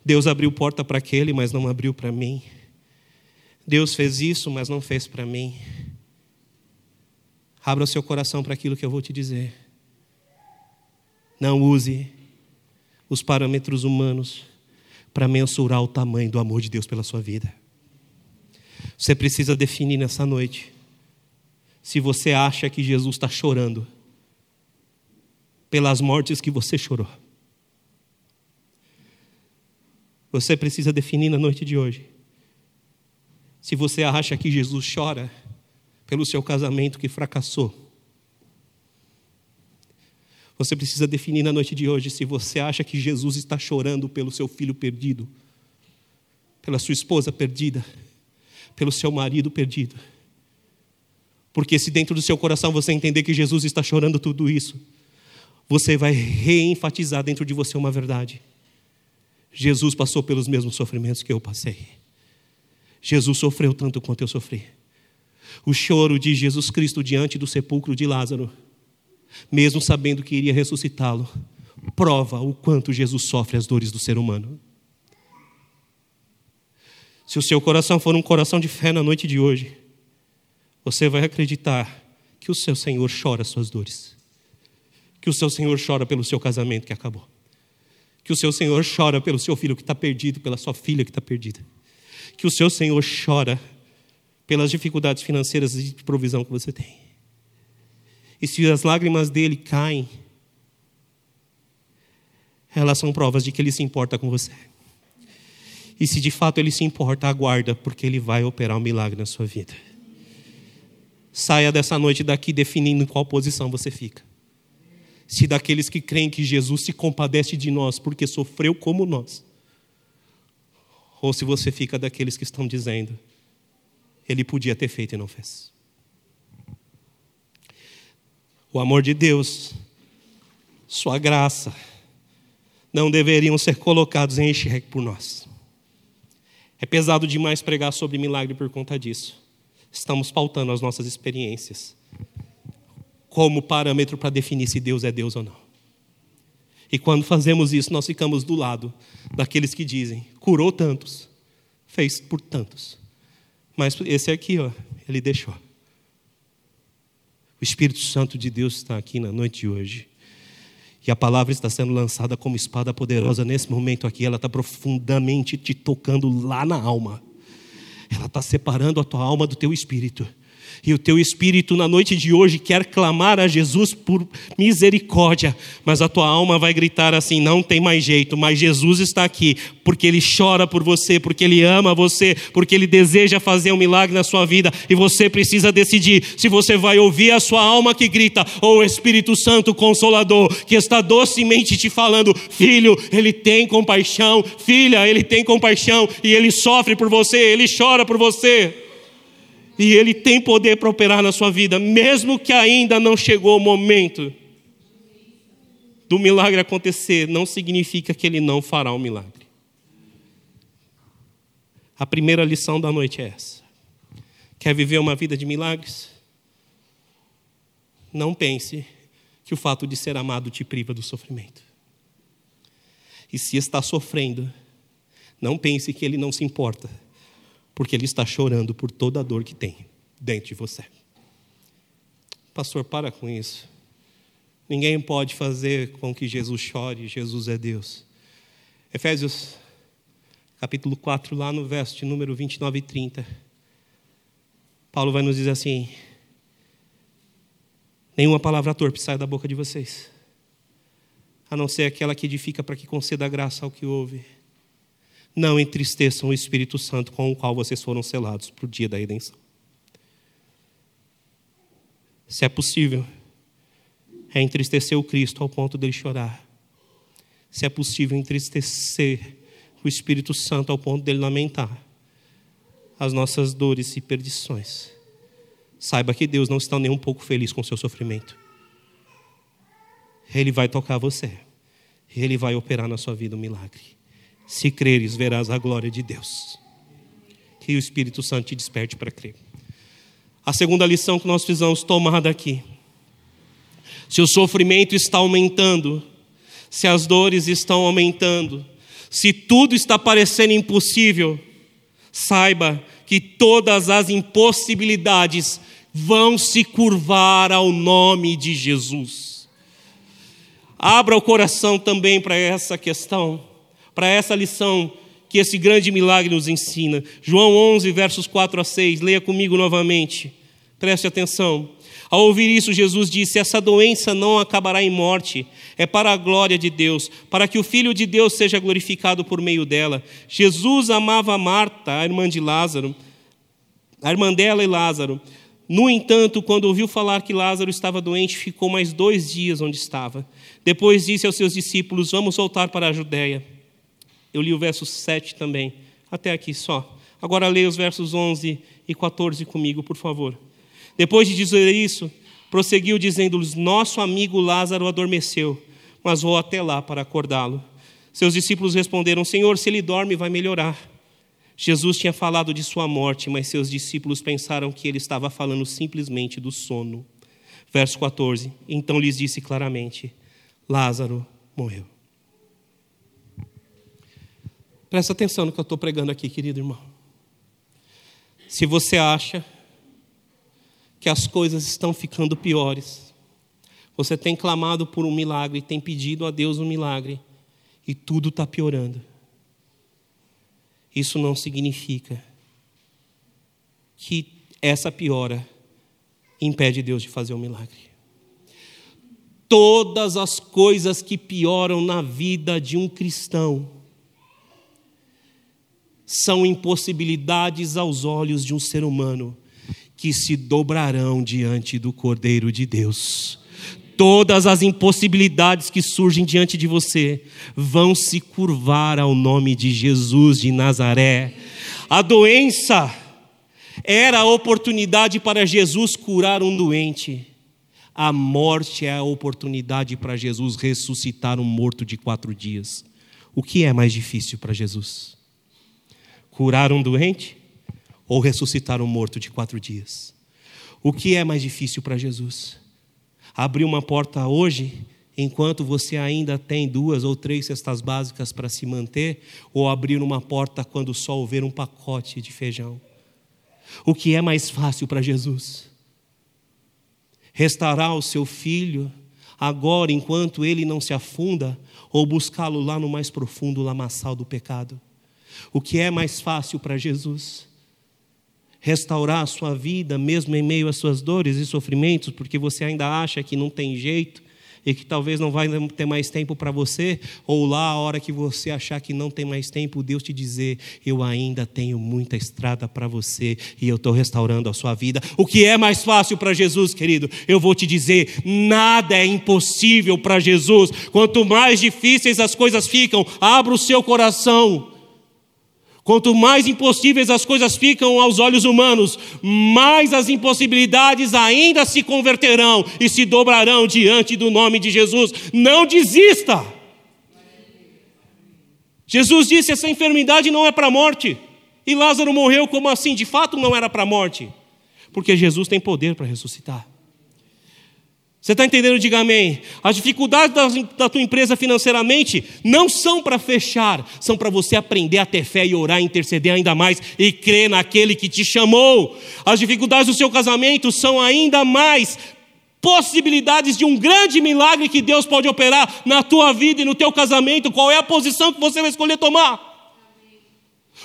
Deus abriu porta para aquele, mas não abriu para mim. Deus fez isso, mas não fez para mim. Abra o seu coração para aquilo que eu vou te dizer. Não use os parâmetros humanos para mensurar o tamanho do amor de Deus pela sua vida. Você precisa definir nessa noite se você acha que Jesus está chorando pelas mortes que você chorou. Você precisa definir na noite de hoje se você acha que Jesus chora pelo seu casamento que fracassou. Você precisa definir na noite de hoje se você acha que Jesus está chorando pelo seu filho perdido, pela sua esposa perdida, pelo seu marido perdido. Porque se dentro do seu coração você entender que Jesus está chorando tudo isso, você vai reenfatizar dentro de você uma verdade. Jesus passou pelos mesmos sofrimentos que eu passei. Jesus sofreu tanto quanto eu sofri. O choro de Jesus Cristo diante do sepulcro de Lázaro, mesmo sabendo que iria ressuscitá-lo, prova o quanto Jesus sofre as dores do ser humano. Se o seu coração for um coração de fé na noite de hoje, você vai acreditar que o seu Senhor chora as suas dores, que o seu Senhor chora pelo seu casamento que acabou, que o seu Senhor chora pelo seu filho que está perdido, pela sua filha que está perdida que o seu Senhor chora pelas dificuldades financeiras e de provisão que você tem. E se as lágrimas dele caem, elas são provas de que ele se importa com você. E se de fato ele se importa, aguarda, porque ele vai operar um milagre na sua vida. Saia dessa noite daqui definindo em qual posição você fica. Se daqueles que creem que Jesus se compadece de nós porque sofreu como nós, ou se você fica daqueles que estão dizendo, ele podia ter feito e não fez. O amor de Deus, Sua graça, não deveriam ser colocados em xeque por nós. É pesado demais pregar sobre milagre por conta disso. Estamos pautando as nossas experiências como parâmetro para definir se Deus é Deus ou não. E quando fazemos isso, nós ficamos do lado daqueles que dizem: curou tantos, fez por tantos. Mas esse aqui, ó, ele deixou. O Espírito Santo de Deus está aqui na noite de hoje. E a palavra está sendo lançada como espada poderosa nesse momento aqui. Ela está profundamente te tocando lá na alma. Ela está separando a tua alma do teu espírito. E o teu espírito na noite de hoje quer clamar a Jesus por misericórdia, mas a tua alma vai gritar assim: não tem mais jeito, mas Jesus está aqui, porque Ele chora por você, porque Ele ama você, porque Ele deseja fazer um milagre na sua vida, e você precisa decidir se você vai ouvir a sua alma que grita, ou o Espírito Santo Consolador, que está docemente te falando: filho, Ele tem compaixão, filha, Ele tem compaixão, e Ele sofre por você, Ele chora por você. E Ele tem poder para operar na sua vida, mesmo que ainda não chegou o momento do milagre acontecer, não significa que Ele não fará o um milagre. A primeira lição da noite é essa. Quer viver uma vida de milagres? Não pense que o fato de ser amado te priva do sofrimento. E se está sofrendo, não pense que Ele não se importa porque ele está chorando por toda a dor que tem dentro de você. Pastor, para com isso. Ninguém pode fazer com que Jesus chore, Jesus é Deus. Efésios capítulo 4, lá no verso de número 29 e 30. Paulo vai nos dizer assim: Nenhuma palavra torpe sai da boca de vocês, a não ser aquela que edifica para que conceda graça ao que ouve não entristeçam o Espírito Santo com o qual vocês foram selados para o dia da redenção. Se é possível, é entristecer o Cristo ao ponto dele chorar. Se é possível entristecer o Espírito Santo ao ponto dele lamentar as nossas dores e perdições. saiba que Deus não está nem um pouco feliz com o seu sofrimento. Ele vai tocar você. Ele vai operar na sua vida um milagre. Se creres, verás a glória de Deus. Que o Espírito Santo te desperte para crer. A segunda lição que nós precisamos tomar daqui. Se o sofrimento está aumentando, se as dores estão aumentando, se tudo está parecendo impossível, saiba que todas as impossibilidades vão se curvar ao nome de Jesus. Abra o coração também para essa questão, para essa lição que esse grande milagre nos ensina. João 11, versos 4 a 6, leia comigo novamente. Preste atenção. Ao ouvir isso, Jesus disse: Essa doença não acabará em morte, é para a glória de Deus, para que o Filho de Deus seja glorificado por meio dela. Jesus amava Marta, a irmã de Lázaro, a irmã dela e Lázaro. No entanto, quando ouviu falar que Lázaro estava doente, ficou mais dois dias onde estava. Depois disse aos seus discípulos: Vamos voltar para a Judéia. Eu li o verso 7 também, até aqui só. Agora leia os versos 11 e 14 comigo, por favor. Depois de dizer isso, prosseguiu dizendo-lhes: Nosso amigo Lázaro adormeceu, mas vou até lá para acordá-lo. Seus discípulos responderam: Senhor, se ele dorme, vai melhorar. Jesus tinha falado de sua morte, mas seus discípulos pensaram que ele estava falando simplesmente do sono. Verso 14: Então lhes disse claramente: Lázaro morreu. Presta atenção no que eu estou pregando aqui, querido irmão. Se você acha que as coisas estão ficando piores, você tem clamado por um milagre, tem pedido a Deus um milagre, e tudo está piorando. Isso não significa que essa piora impede Deus de fazer um milagre. Todas as coisas que pioram na vida de um cristão são impossibilidades aos olhos de um ser humano que se dobrarão diante do Cordeiro de Deus. Todas as impossibilidades que surgem diante de você vão se curvar ao nome de Jesus de Nazaré. A doença era a oportunidade para Jesus curar um doente. A morte é a oportunidade para Jesus ressuscitar um morto de quatro dias. O que é mais difícil para Jesus? Curar um doente ou ressuscitar um morto de quatro dias? O que é mais difícil para Jesus? Abrir uma porta hoje, enquanto você ainda tem duas ou três cestas básicas para se manter, ou abrir uma porta quando só houver um pacote de feijão? O que é mais fácil para Jesus? Restaurar o seu filho agora, enquanto ele não se afunda, ou buscá-lo lá no mais profundo lamaçal do pecado? O que é mais fácil para Jesus? Restaurar a sua vida, mesmo em meio às suas dores e sofrimentos, porque você ainda acha que não tem jeito e que talvez não vai ter mais tempo para você, ou lá a hora que você achar que não tem mais tempo, Deus te dizer: Eu ainda tenho muita estrada para você e eu estou restaurando a sua vida. O que é mais fácil para Jesus, querido? Eu vou te dizer: nada é impossível para Jesus. Quanto mais difíceis as coisas ficam, abra o seu coração Quanto mais impossíveis as coisas ficam aos olhos humanos, mais as impossibilidades ainda se converterão e se dobrarão diante do nome de Jesus. Não desista. Jesus disse: essa enfermidade não é para a morte. E Lázaro morreu como assim? De fato não era para a morte. Porque Jesus tem poder para ressuscitar. Você está entendendo? Diga amém. As dificuldades da, da tua empresa financeiramente não são para fechar, são para você aprender a ter fé e orar, interceder ainda mais e crer naquele que te chamou. As dificuldades do seu casamento são ainda mais possibilidades de um grande milagre que Deus pode operar na tua vida e no teu casamento. Qual é a posição que você vai escolher tomar?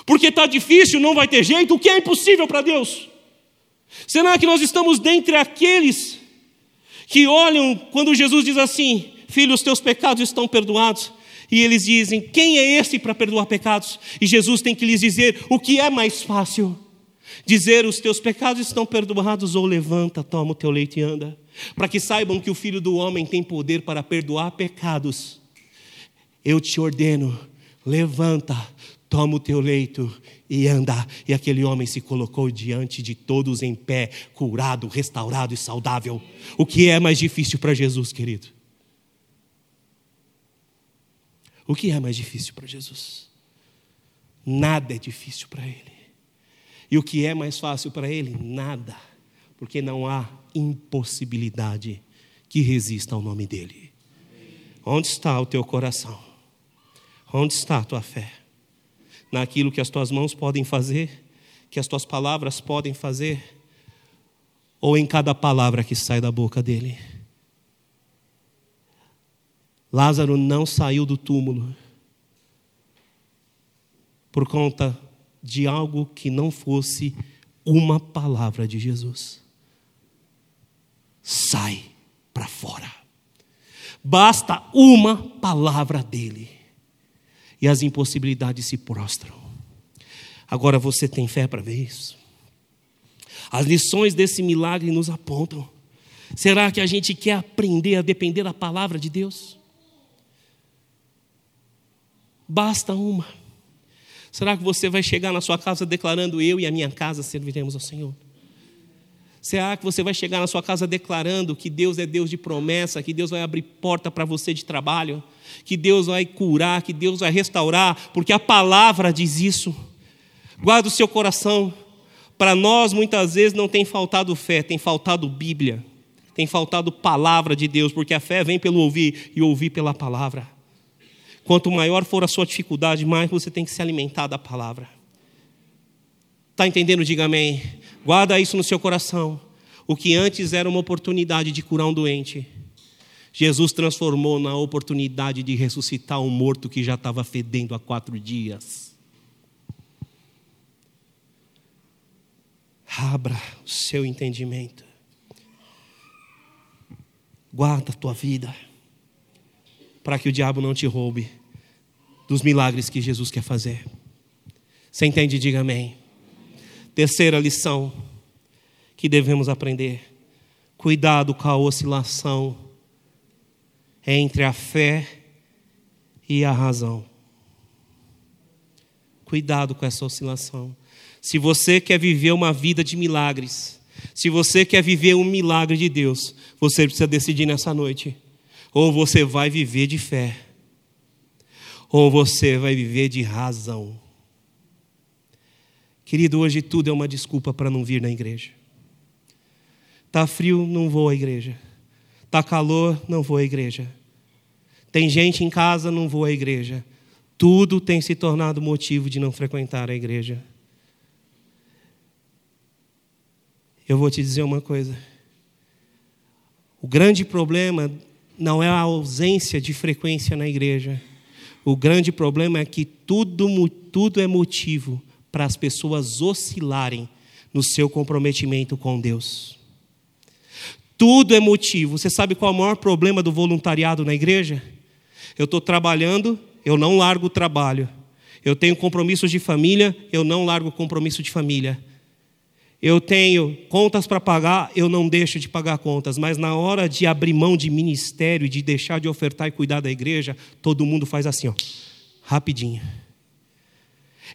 Porque está difícil, não vai ter jeito. O que é impossível para Deus? Será que nós estamos dentre aqueles que olham quando Jesus diz assim: Filho, os teus pecados estão perdoados. E eles dizem: Quem é esse para perdoar pecados? E Jesus tem que lhes dizer: O que é mais fácil? Dizer: Os teus pecados estão perdoados, ou levanta, toma o teu leite e anda. Para que saibam que o Filho do Homem tem poder para perdoar pecados. Eu te ordeno: levanta, toma o teu leito e anda. E aquele homem se colocou diante de todos em pé, curado, restaurado e saudável. O que é mais difícil para Jesus, querido? O que é mais difícil para Jesus? Nada é difícil para Ele. E o que é mais fácil para Ele? Nada. Porque não há impossibilidade que resista ao nome dEle. Onde está o teu coração? Onde está a tua fé? Naquilo que as tuas mãos podem fazer, que as tuas palavras podem fazer, ou em cada palavra que sai da boca dele? Lázaro não saiu do túmulo por conta de algo que não fosse uma palavra de Jesus. Sai para fora. Basta uma palavra dele. E as impossibilidades se prostram. Agora você tem fé para ver isso? As lições desse milagre nos apontam. Será que a gente quer aprender a depender da palavra de Deus? Basta uma. Será que você vai chegar na sua casa declarando: Eu e a minha casa serviremos ao Senhor? Será que você vai chegar na sua casa declarando que Deus é Deus de promessa, que Deus vai abrir porta para você de trabalho, que Deus vai curar, que Deus vai restaurar, porque a palavra diz isso. Guarda o seu coração. Para nós, muitas vezes, não tem faltado fé, tem faltado Bíblia, tem faltado palavra de Deus, porque a fé vem pelo ouvir e ouvir pela palavra. Quanto maior for a sua dificuldade, mais você tem que se alimentar da palavra. Está entendendo? Diga amém. Guarda isso no seu coração. O que antes era uma oportunidade de curar um doente, Jesus transformou na oportunidade de ressuscitar um morto que já estava fedendo há quatro dias. Abra o seu entendimento. Guarda a tua vida para que o diabo não te roube dos milagres que Jesus quer fazer. Você entende? Diga amém. Terceira lição que devemos aprender: cuidado com a oscilação entre a fé e a razão. Cuidado com essa oscilação. Se você quer viver uma vida de milagres, se você quer viver um milagre de Deus, você precisa decidir nessa noite ou você vai viver de fé, ou você vai viver de razão. Querido, hoje tudo é uma desculpa para não vir na igreja. Tá frio, não vou à igreja. Tá calor, não vou à igreja. Tem gente em casa, não vou à igreja. Tudo tem se tornado motivo de não frequentar a igreja. Eu vou te dizer uma coisa. O grande problema não é a ausência de frequência na igreja. O grande problema é que tudo, tudo é motivo para as pessoas oscilarem no seu comprometimento com Deus. Tudo é motivo. Você sabe qual é o maior problema do voluntariado na igreja? Eu estou trabalhando, eu não largo o trabalho. Eu tenho compromissos de família, eu não largo o compromisso de família eu tenho contas para pagar, eu não deixo de pagar contas, mas na hora de abrir mão de ministério, de deixar de ofertar e cuidar da igreja, todo mundo faz assim, ó, rapidinho.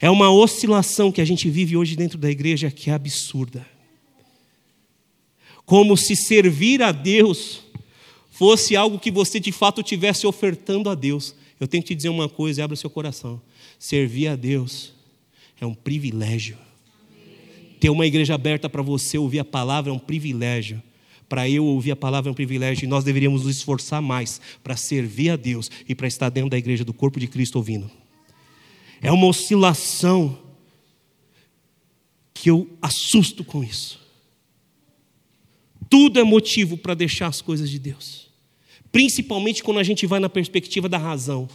É uma oscilação que a gente vive hoje dentro da igreja que é absurda. Como se servir a Deus fosse algo que você de fato estivesse ofertando a Deus. Eu tenho que te dizer uma coisa, abre o seu coração. Servir a Deus é um privilégio. Ter uma igreja aberta para você ouvir a palavra é um privilégio. Para eu ouvir a palavra é um privilégio e nós deveríamos nos esforçar mais para servir a Deus e para estar dentro da igreja do corpo de Cristo ouvindo. É uma oscilação que eu assusto com isso. Tudo é motivo para deixar as coisas de Deus, principalmente quando a gente vai na perspectiva da razão.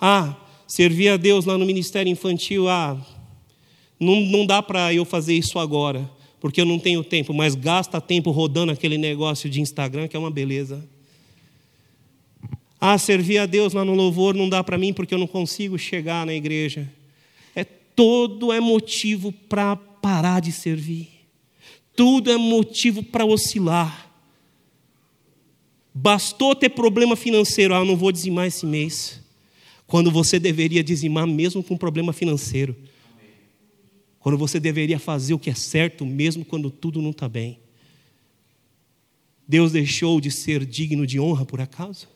Ah, servir a Deus lá no ministério infantil, ah, não, não dá para eu fazer isso agora, porque eu não tenho tempo, mas gasta tempo rodando aquele negócio de Instagram, que é uma beleza. Ah, servir a Deus lá no louvor não dá para mim porque eu não consigo chegar na igreja. É todo é motivo para parar de servir. Tudo é motivo para oscilar. Bastou ter problema financeiro, ah, não vou dizimar esse mês. Quando você deveria dizimar mesmo com problema financeiro. Quando você deveria fazer o que é certo mesmo quando tudo não está bem. Deus deixou de ser digno de honra por acaso?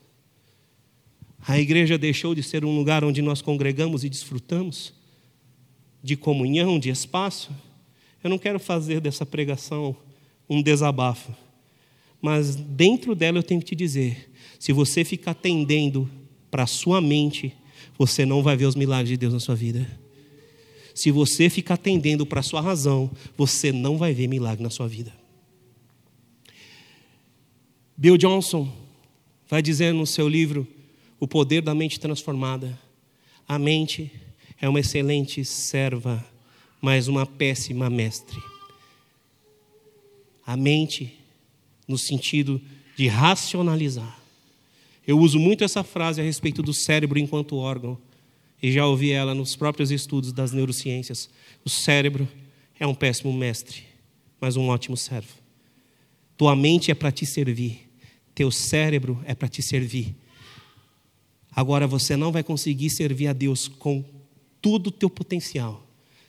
A igreja deixou de ser um lugar onde nós congregamos e desfrutamos de comunhão, de espaço? Eu não quero fazer dessa pregação um desabafo, mas dentro dela eu tenho que te dizer: se você ficar tendendo para a sua mente, você não vai ver os milagres de Deus na sua vida. Se você ficar tendendo para a sua razão, você não vai ver milagre na sua vida. Bill Johnson vai dizer no seu livro O Poder da Mente Transformada: a mente é uma excelente serva, mas uma péssima mestre. A mente, no sentido de racionalizar. Eu uso muito essa frase a respeito do cérebro enquanto órgão, e já ouvi ela nos próprios estudos das neurociências. O cérebro é um péssimo mestre, mas um ótimo servo. Tua mente é para te servir teu cérebro é para te servir. Agora você não vai conseguir servir a Deus com todo o teu potencial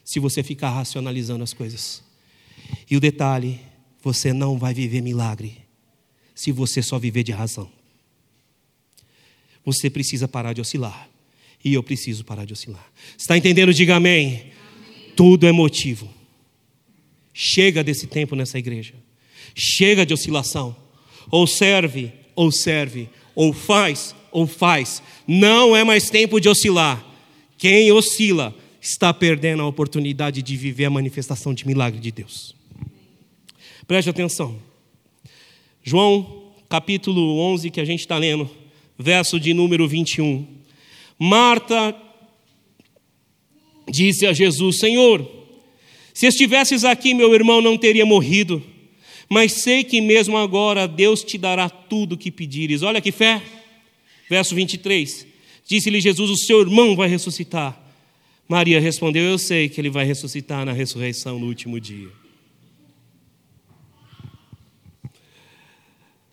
se você ficar racionalizando as coisas. E o detalhe, você não vai viver milagre se você só viver de razão. Você precisa parar de oscilar. E eu preciso parar de oscilar. Está entendendo? Diga amém. amém. Tudo é motivo. Chega desse tempo nessa igreja. Chega de oscilação ou serve, ou serve, ou faz, ou faz. Não é mais tempo de oscilar. Quem oscila está perdendo a oportunidade de viver a manifestação de milagre de Deus. Preste atenção. João, capítulo 11, que a gente está lendo, verso de número 21. Marta disse a Jesus: Senhor, se estivesses aqui, meu irmão não teria morrido mas sei que mesmo agora Deus te dará tudo o que pedires. Olha que fé. Verso 23. Disse-lhe Jesus: O seu irmão vai ressuscitar. Maria respondeu: Eu sei que ele vai ressuscitar na ressurreição no último dia.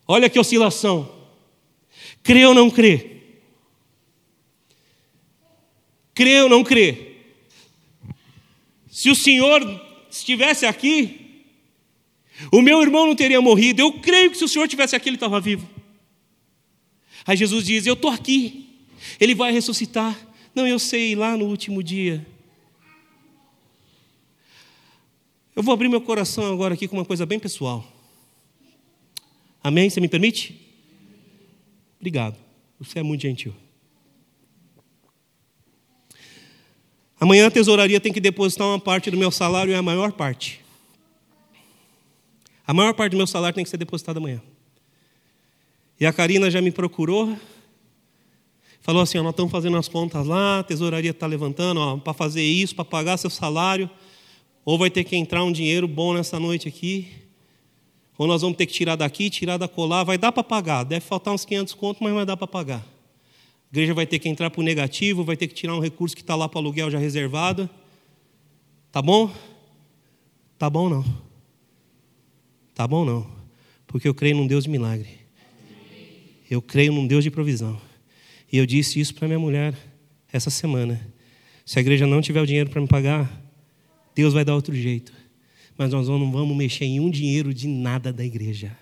Olha que oscilação. Crê ou não crê? Crê ou não crê? Se o Senhor estivesse aqui, o meu irmão não teria morrido. Eu creio que se o Senhor tivesse aqui, ele estava vivo. Aí Jesus diz: Eu estou aqui. Ele vai ressuscitar. Não, eu sei, lá no último dia. Eu vou abrir meu coração agora aqui com uma coisa bem pessoal. Amém? Você me permite? Obrigado. Você é muito gentil. Amanhã a tesouraria tem que depositar uma parte do meu salário, é a maior parte. A maior parte do meu salário tem que ser depositado amanhã. E a Karina já me procurou, falou assim: ó, nós estamos fazendo as contas lá, a tesouraria está levantando, para fazer isso, para pagar seu salário, ou vai ter que entrar um dinheiro bom nessa noite aqui, ou nós vamos ter que tirar daqui, tirar da colar, vai dar para pagar, deve faltar uns 500 contos, mas vai dar para pagar. A igreja vai ter que entrar para o negativo, vai ter que tirar um recurso que está lá para aluguel já reservado. Tá bom? Tá bom não. Tá bom não, porque eu creio num Deus de milagre. Eu creio num Deus de provisão. E eu disse isso para minha mulher essa semana. Se a igreja não tiver o dinheiro para me pagar, Deus vai dar outro jeito. Mas nós não vamos mexer em um dinheiro de nada da igreja.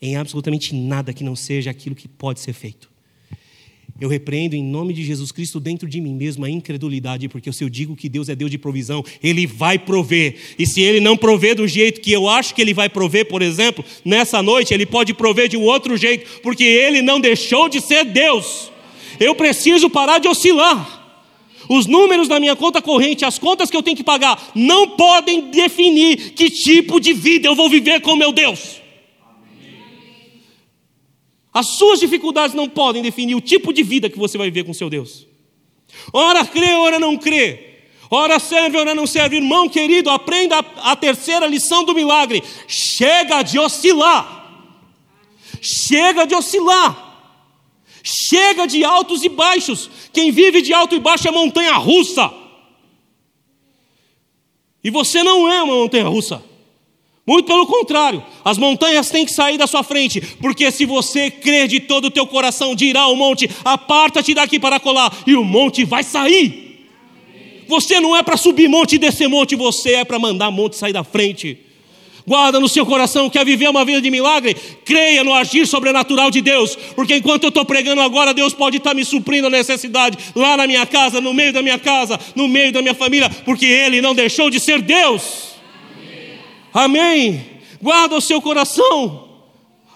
Em absolutamente nada que não seja aquilo que pode ser feito. Eu repreendo em nome de Jesus Cristo dentro de mim mesmo a incredulidade, porque se eu digo que Deus é Deus de provisão, Ele vai prover. E se Ele não prover do jeito que eu acho que Ele vai prover, por exemplo, nessa noite, Ele pode prover de um outro jeito, porque Ele não deixou de ser Deus. Eu preciso parar de oscilar. Os números da minha conta corrente, as contas que eu tenho que pagar, não podem definir que tipo de vida eu vou viver com meu Deus. As suas dificuldades não podem definir o tipo de vida que você vai viver com seu Deus. Ora crê, ora não crê. Ora serve, ora não serve. Irmão querido, aprenda a terceira lição do milagre. Chega de oscilar. Chega de oscilar. Chega de altos e baixos. Quem vive de alto e baixo é montanha russa. E você não é uma montanha russa. Muito pelo contrário, as montanhas têm que sair da sua frente, porque se você crer de todo o teu coração, dirá ao monte: aparta-te daqui para colar, e o monte vai sair. Você não é para subir monte e descer monte, você é para mandar monte sair da frente. Guarda no seu coração, quer viver uma vida de milagre? Creia no agir sobrenatural de Deus, porque enquanto eu estou pregando agora, Deus pode estar me suprindo a necessidade lá na minha casa, no meio da minha casa, no meio da minha família, porque Ele não deixou de ser Deus. Amém. Amém. Guarda o seu coração.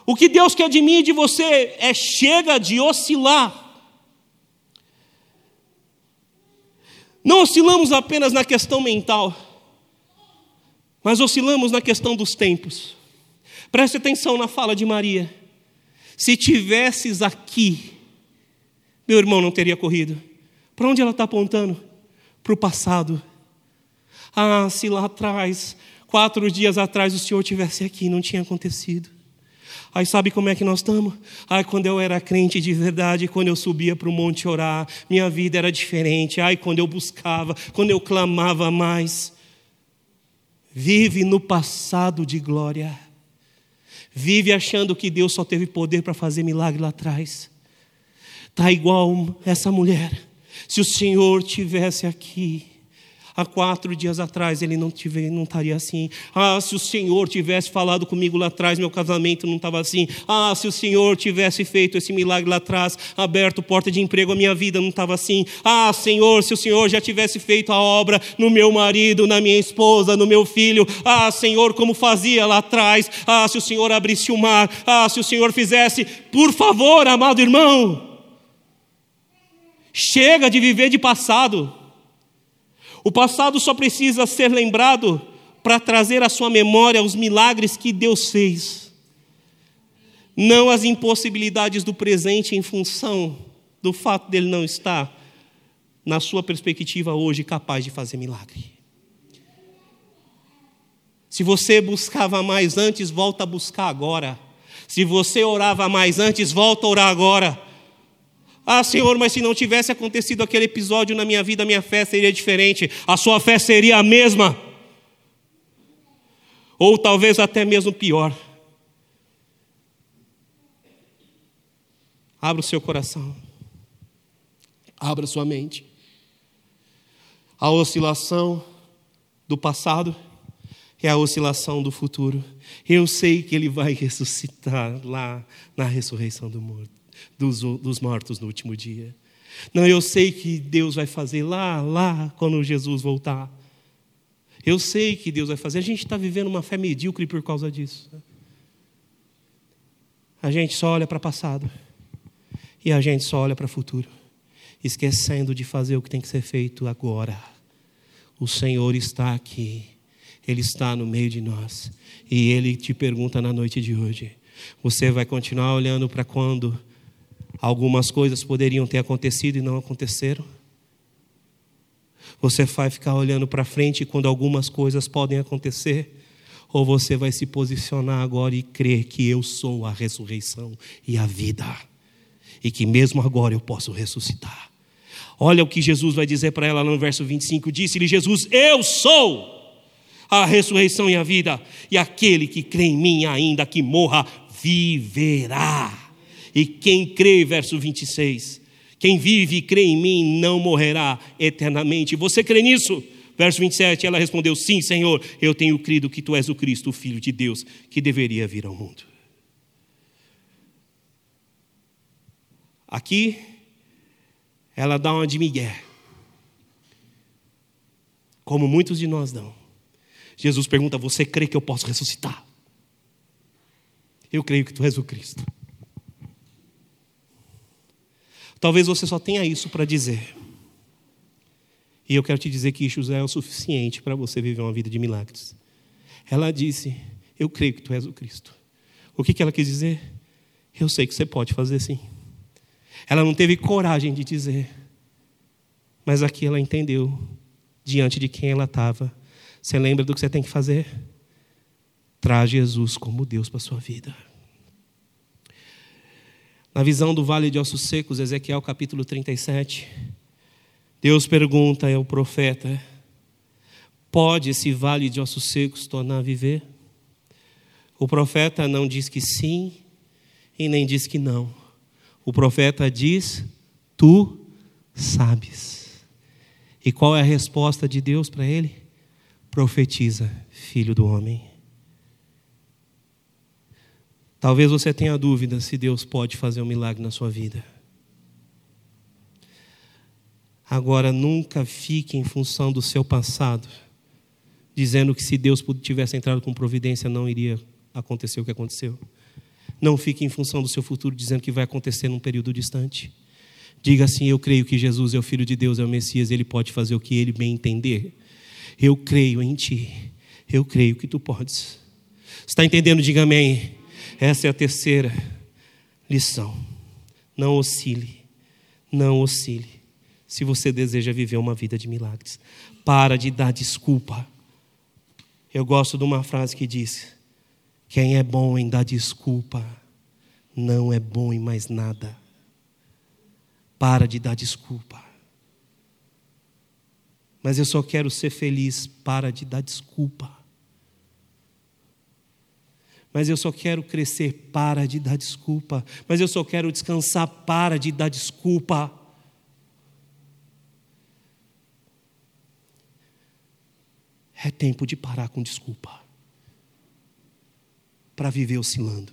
O que Deus quer de mim e de você é chega de oscilar. Não oscilamos apenas na questão mental mas oscilamos na questão dos tempos. Preste atenção na fala de Maria. Se tivesses aqui, meu irmão não teria corrido. Para onde ela está apontando? Para o passado. Ah, se lá atrás, quatro dias atrás, o Senhor tivesse aqui, não tinha acontecido. Aí sabe como é que nós estamos? Ai, quando eu era crente de verdade, quando eu subia para o monte orar, minha vida era diferente. Ai, quando eu buscava, quando eu clamava mais vive no passado de glória, vive achando que Deus só teve poder para fazer milagre lá atrás. Está igual essa mulher. Se o Senhor tivesse aqui, Há quatro dias atrás ele não, tive, não estaria assim. Ah, se o Senhor tivesse falado comigo lá atrás, meu casamento não estava assim. Ah, se o Senhor tivesse feito esse milagre lá atrás, aberto porta de emprego, a minha vida não estava assim. Ah, Senhor, se o Senhor já tivesse feito a obra no meu marido, na minha esposa, no meu filho. Ah, Senhor, como fazia lá atrás. Ah, se o Senhor abrisse o mar. Ah, se o Senhor fizesse. Por favor, amado irmão. Chega de viver de passado. O passado só precisa ser lembrado para trazer à sua memória os milagres que Deus fez, não as impossibilidades do presente em função do fato dele não estar, na sua perspectiva hoje, capaz de fazer milagre. Se você buscava mais antes, volta a buscar agora. Se você orava mais antes, volta a orar agora. Ah, Senhor, mas se não tivesse acontecido aquele episódio na minha vida, a minha fé seria diferente, a sua fé seria a mesma, ou talvez até mesmo pior. Abra o seu coração, abra sua mente. A oscilação do passado é a oscilação do futuro. Eu sei que Ele vai ressuscitar lá na ressurreição do morto dos, dos mortos no último dia. Não, eu sei que Deus vai fazer lá, lá, quando Jesus voltar. Eu sei que Deus vai fazer. A gente está vivendo uma fé medíocre por causa disso. A gente só olha para o passado e a gente só olha para o futuro, esquecendo de fazer o que tem que ser feito agora. O Senhor está aqui, Ele está no meio de nós e Ele te pergunta na noite de hoje: você vai continuar olhando para quando Algumas coisas poderiam ter acontecido e não aconteceram. Você vai ficar olhando para frente quando algumas coisas podem acontecer, ou você vai se posicionar agora e crer que eu sou a ressurreição e a vida, e que mesmo agora eu posso ressuscitar. Olha o que Jesus vai dizer para ela no verso 25: Disse-lhe Jesus: Eu sou a ressurreição e a vida, e aquele que crê em mim, ainda que morra, viverá. E quem crê, verso 26, quem vive e crê em mim não morrerá eternamente. Você crê nisso? Verso 27, ela respondeu: Sim, Senhor, eu tenho crido que tu és o Cristo, o Filho de Deus, que deveria vir ao mundo. Aqui, ela dá uma de Miguel, como muitos de nós dão. Jesus pergunta: Você crê que eu posso ressuscitar? Eu creio que tu és o Cristo. Talvez você só tenha isso para dizer. E eu quero te dizer que isso já é o suficiente para você viver uma vida de milagres. Ela disse: Eu creio que tu és o Cristo. O que, que ela quis dizer? Eu sei que você pode fazer sim. Ela não teve coragem de dizer, mas aqui ela entendeu diante de quem ela estava. Você lembra do que você tem que fazer? Traz Jesus como Deus para sua vida. Na visão do vale de ossos secos, Ezequiel capítulo 37, Deus pergunta ao profeta: Pode esse vale de ossos secos tornar a viver? O profeta não diz que sim e nem diz que não. O profeta diz: Tu sabes. E qual é a resposta de Deus para ele? Profetiza, filho do homem. Talvez você tenha dúvida se Deus pode fazer um milagre na sua vida. Agora, nunca fique em função do seu passado, dizendo que se Deus tivesse entrado com providência não iria acontecer o que aconteceu. Não fique em função do seu futuro, dizendo que vai acontecer num período distante. Diga assim: Eu creio que Jesus é o Filho de Deus, é o Messias, ele pode fazer o que ele bem entender. Eu creio em ti. Eu creio que tu podes. Está entendendo? Diga amém. Essa é a terceira lição. Não oscile. Não oscile. Se você deseja viver uma vida de milagres, para de dar desculpa. Eu gosto de uma frase que diz: Quem é bom em dar desculpa, não é bom em mais nada. Para de dar desculpa. Mas eu só quero ser feliz, para de dar desculpa mas eu só quero crescer, para de dar desculpa. Mas eu só quero descansar, para de dar desculpa. É tempo de parar com desculpa. Para viver oscilando.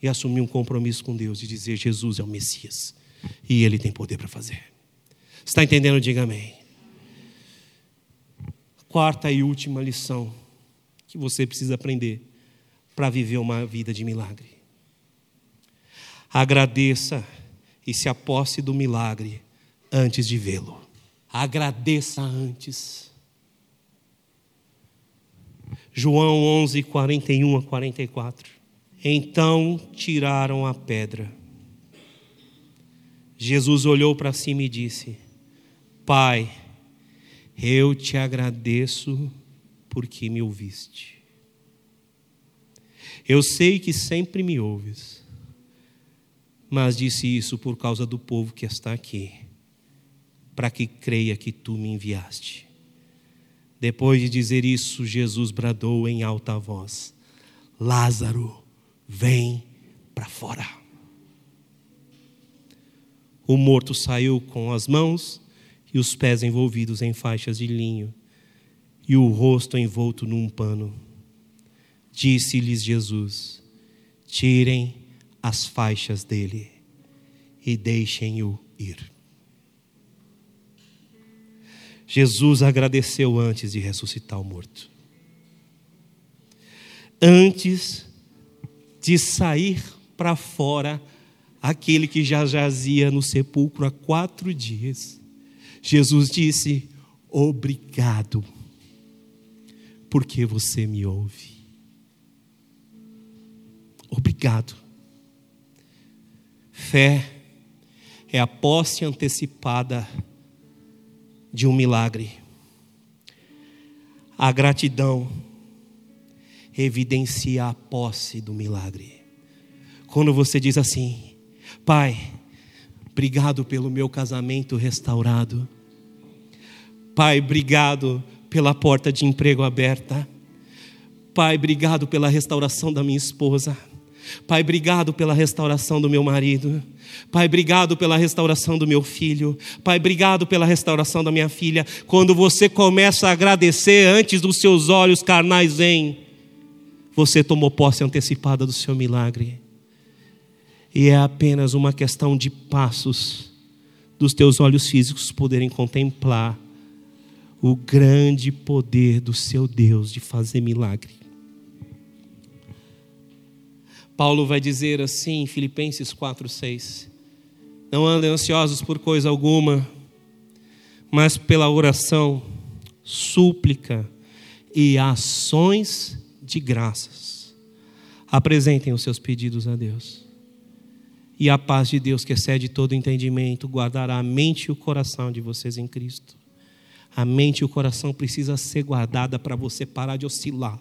E assumir um compromisso com Deus e dizer: Jesus é o Messias. E Ele tem poder para fazer. Está entendendo? Diga amém. Quarta e última lição que você precisa aprender para viver uma vida de milagre. Agradeça e se aposse do milagre antes de vê-lo. Agradeça antes. João 11, 41 a 44. Então tiraram a pedra. Jesus olhou para cima e disse: Pai, eu te agradeço porque me ouviste. Eu sei que sempre me ouves, mas disse isso por causa do povo que está aqui, para que creia que tu me enviaste. Depois de dizer isso, Jesus bradou em alta voz: Lázaro, vem para fora. O morto saiu com as mãos e os pés envolvidos em faixas de linho e o rosto envolto num pano. Disse-lhes Jesus: Tirem as faixas dele e deixem-o ir. Jesus agradeceu antes de ressuscitar o morto. Antes de sair para fora aquele que já jazia no sepulcro há quatro dias, Jesus disse: Obrigado, porque você me ouve. Obrigado. Fé é a posse antecipada de um milagre. A gratidão evidencia a posse do milagre. Quando você diz assim, Pai, obrigado pelo meu casamento restaurado. Pai, obrigado pela porta de emprego aberta. Pai, obrigado pela restauração da minha esposa. Pai, obrigado pela restauração do meu marido. Pai, obrigado pela restauração do meu filho. Pai, obrigado pela restauração da minha filha. Quando você começa a agradecer antes dos seus olhos carnais vêm, você tomou posse antecipada do seu milagre. E é apenas uma questão de passos dos teus olhos físicos poderem contemplar o grande poder do seu Deus de fazer milagre. Paulo vai dizer assim em Filipenses 4:6. Não andem ansiosos por coisa alguma, mas pela oração, súplica e ações de graças. Apresentem os seus pedidos a Deus. E a paz de Deus, que excede todo entendimento, guardará a mente e o coração de vocês em Cristo. A mente e o coração precisa ser guardada para você parar de oscilar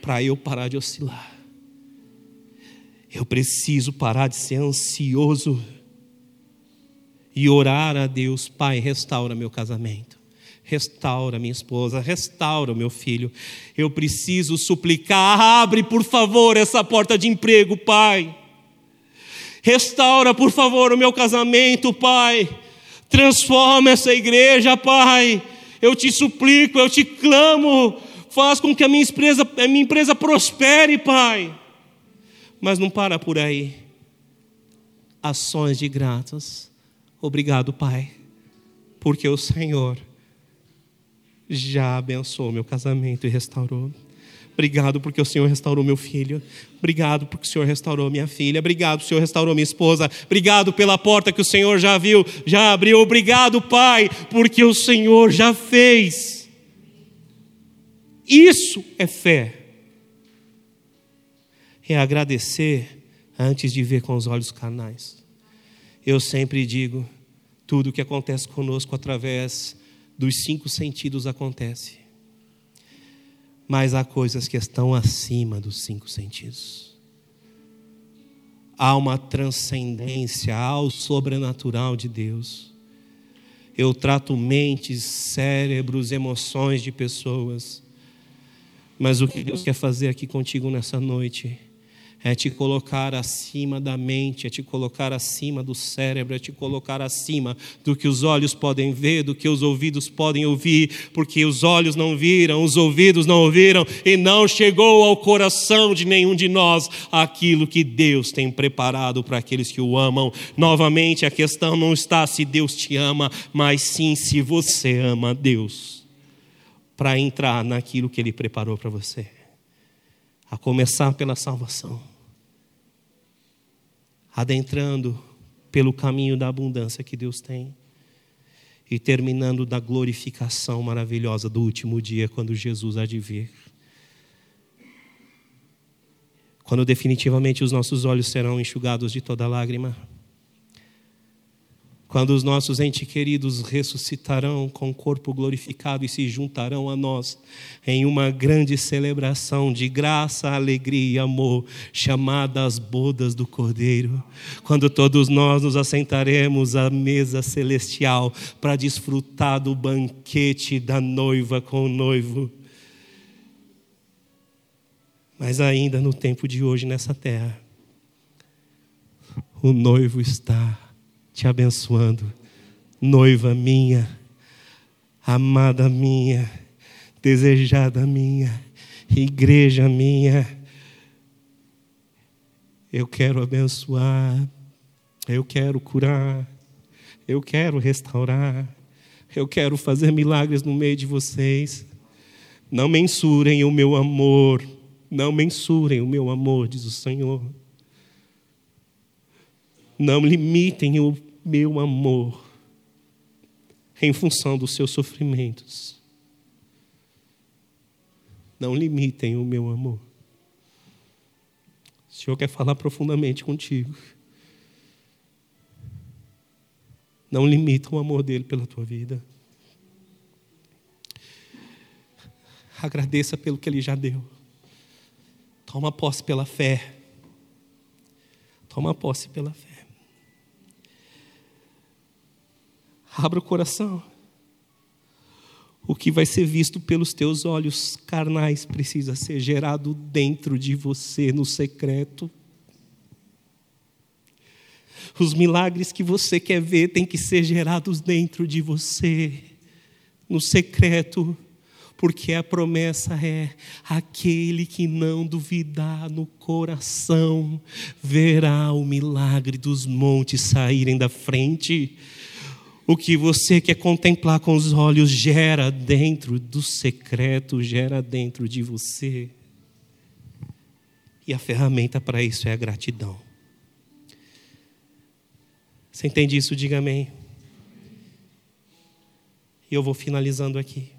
para eu parar de oscilar. Eu preciso parar de ser ansioso e orar a Deus, Pai, restaura meu casamento, Restaura minha esposa, restaura meu filho. Eu preciso suplicar, abre por favor essa porta de emprego, Pai. Restaura por favor o meu casamento, Pai. Transforma essa igreja, Pai. Eu te suplico, eu te clamo. Faz com que a minha empresa, a minha empresa prospere, Pai. Mas não para por aí. Ações de graças. Obrigado, Pai, porque o Senhor já abençoou meu casamento e restaurou. Obrigado porque o Senhor restaurou meu filho. Obrigado porque o Senhor restaurou minha filha. Obrigado porque o Senhor restaurou minha esposa. Obrigado pela porta que o Senhor já viu, já abriu. Obrigado, Pai, porque o Senhor já fez. Isso é fé. É agradecer antes de ver com os olhos carnais. Eu sempre digo, tudo que acontece conosco através dos cinco sentidos acontece mas há coisas que estão acima dos cinco sentidos. Há uma transcendência ao sobrenatural de Deus. Eu trato mentes, cérebros, emoções de pessoas. Mas o que Deus quer fazer aqui contigo nessa noite é te colocar acima da mente, é te colocar acima do cérebro, é te colocar acima do que os olhos podem ver, do que os ouvidos podem ouvir, porque os olhos não viram, os ouvidos não ouviram e não chegou ao coração de nenhum de nós aquilo que Deus tem preparado para aqueles que o amam. Novamente, a questão não está se Deus te ama, mas sim se você ama Deus, para entrar naquilo que Ele preparou para você. A começar pela salvação adentrando pelo caminho da abundância que Deus tem e terminando da glorificação maravilhosa do último dia, quando Jesus há de vir. Quando definitivamente os nossos olhos serão enxugados de toda lágrima quando os nossos entes queridos ressuscitarão com o corpo glorificado e se juntarão a nós em uma grande celebração de graça, alegria e amor, chamada as bodas do Cordeiro, quando todos nós nos assentaremos à mesa celestial para desfrutar do banquete da noiva com o noivo. Mas ainda no tempo de hoje nessa terra, o noivo está te abençoando. Noiva minha, amada minha, desejada minha, igreja minha, eu quero abençoar, eu quero curar, eu quero restaurar, eu quero fazer milagres no meio de vocês. Não mensurem o meu amor, não mensurem o meu amor, diz o Senhor. Não limitem o meu amor em função dos seus sofrimentos. Não limitem o meu amor. O Senhor quer falar profundamente contigo. Não limita o amor dele pela tua vida. Agradeça pelo que ele já deu. Toma posse pela fé. Toma posse pela fé. Abra o coração. O que vai ser visto pelos teus olhos carnais precisa ser gerado dentro de você, no secreto. Os milagres que você quer ver têm que ser gerados dentro de você, no secreto, porque a promessa é: aquele que não duvidar no coração verá o milagre dos montes saírem da frente. O que você quer contemplar com os olhos gera dentro do secreto, gera dentro de você. E a ferramenta para isso é a gratidão. Você entende isso? Diga amém. E eu vou finalizando aqui.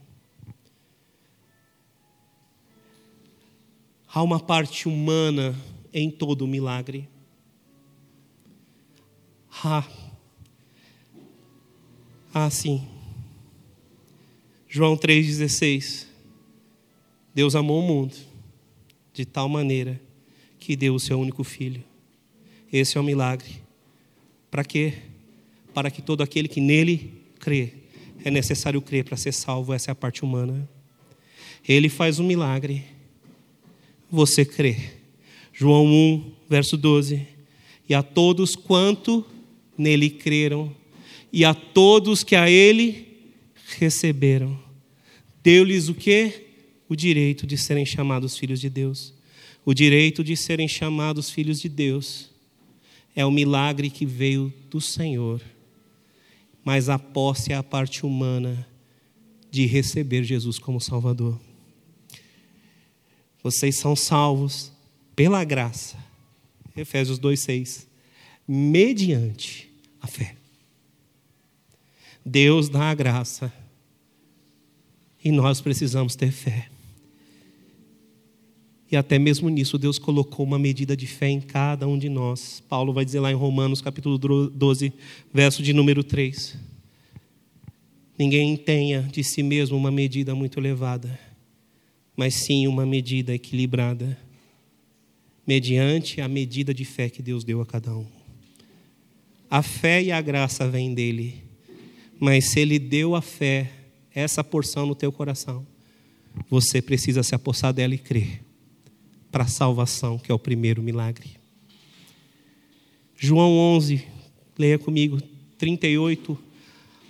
Há uma parte humana em todo milagre. Há ah, sim. João 3,16. Deus amou o mundo de tal maneira que deu o seu único filho. Esse é o milagre. Para quê? Para que todo aquele que nele crê É necessário crer para ser salvo, essa é a parte humana. Ele faz um milagre, você crê. João 1, verso 12. E a todos quanto nele creram, e a todos que a ele receberam, deu-lhes o que? O direito de serem chamados filhos de Deus. O direito de serem chamados filhos de Deus é o milagre que veio do Senhor, mas a posse é a parte humana de receber Jesus como Salvador. Vocês são salvos pela graça. Efésios 2:6. Mediante a fé. Deus dá a graça. E nós precisamos ter fé. E até mesmo nisso Deus colocou uma medida de fé em cada um de nós. Paulo vai dizer lá em Romanos, capítulo 12, verso de número 3. Ninguém tenha de si mesmo uma medida muito elevada, mas sim uma medida equilibrada, mediante a medida de fé que Deus deu a cada um. A fé e a graça vêm dele, mas se ele deu a fé, essa porção no teu coração, você precisa se apossar dela e crer para a salvação, que é o primeiro milagre. João 11, leia comigo, 38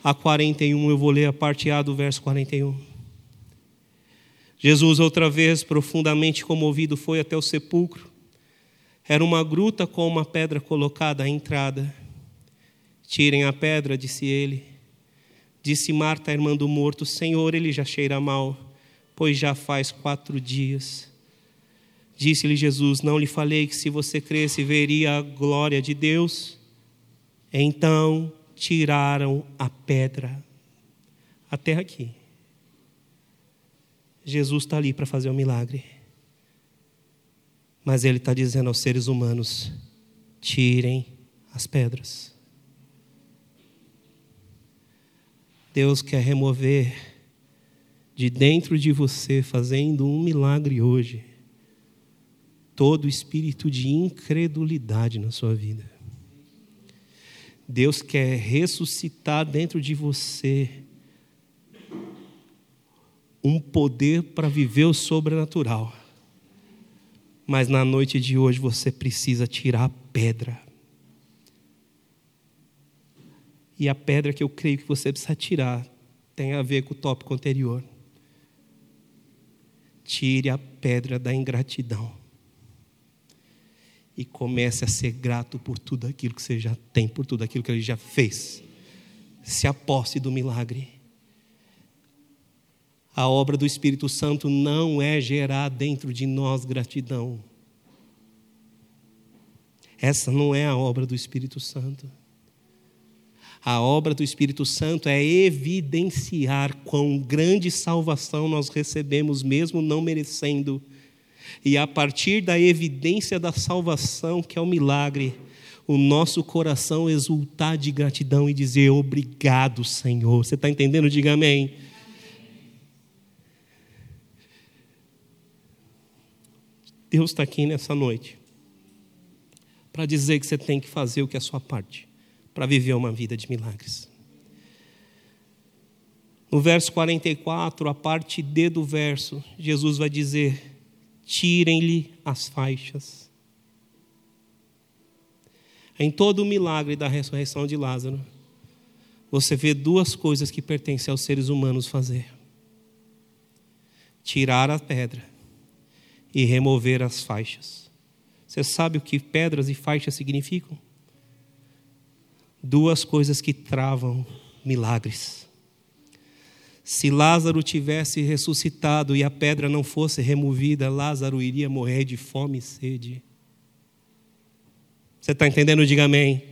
a 41, eu vou ler a parte A do verso 41. Jesus, outra vez, profundamente comovido, foi até o sepulcro. Era uma gruta com uma pedra colocada à entrada. Tirem a pedra, disse ele. Disse Marta, irmã do morto: Senhor, ele já cheira mal, pois já faz quatro dias. Disse-lhe Jesus: Não lhe falei que se você cresce veria a glória de Deus? Então tiraram a pedra. Até aqui. Jesus está ali para fazer o um milagre. Mas ele está dizendo aos seres humanos: tirem as pedras. Deus quer remover de dentro de você, fazendo um milagre hoje todo espírito de incredulidade na sua vida. Deus quer ressuscitar dentro de você um poder para viver o sobrenatural. Mas na noite de hoje você precisa tirar a pedra. E a pedra que eu creio que você precisa tirar tem a ver com o tópico anterior. Tire a pedra da ingratidão e comece a ser grato por tudo aquilo que você já tem, por tudo aquilo que ele já fez. Se aposte do milagre. A obra do Espírito Santo não é gerar dentro de nós gratidão. Essa não é a obra do Espírito Santo. A obra do Espírito Santo é evidenciar quão grande salvação nós recebemos, mesmo não merecendo e a partir da evidência da salvação, que é o milagre, o nosso coração exultar de gratidão e dizer obrigado, Senhor. Você está entendendo? Diga amém. Deus está aqui nessa noite para dizer que você tem que fazer o que é a sua parte para viver uma vida de milagres. No verso 44, a parte D do verso, Jesus vai dizer: tirem-lhe as faixas. Em todo o milagre da ressurreição de Lázaro, você vê duas coisas que pertencem aos seres humanos fazer: tirar a pedra e remover as faixas. Você sabe o que pedras e faixas significam? Duas coisas que travam milagres. Se Lázaro tivesse ressuscitado e a pedra não fosse removida, Lázaro iria morrer de fome e sede. Você está entendendo? Diga amém.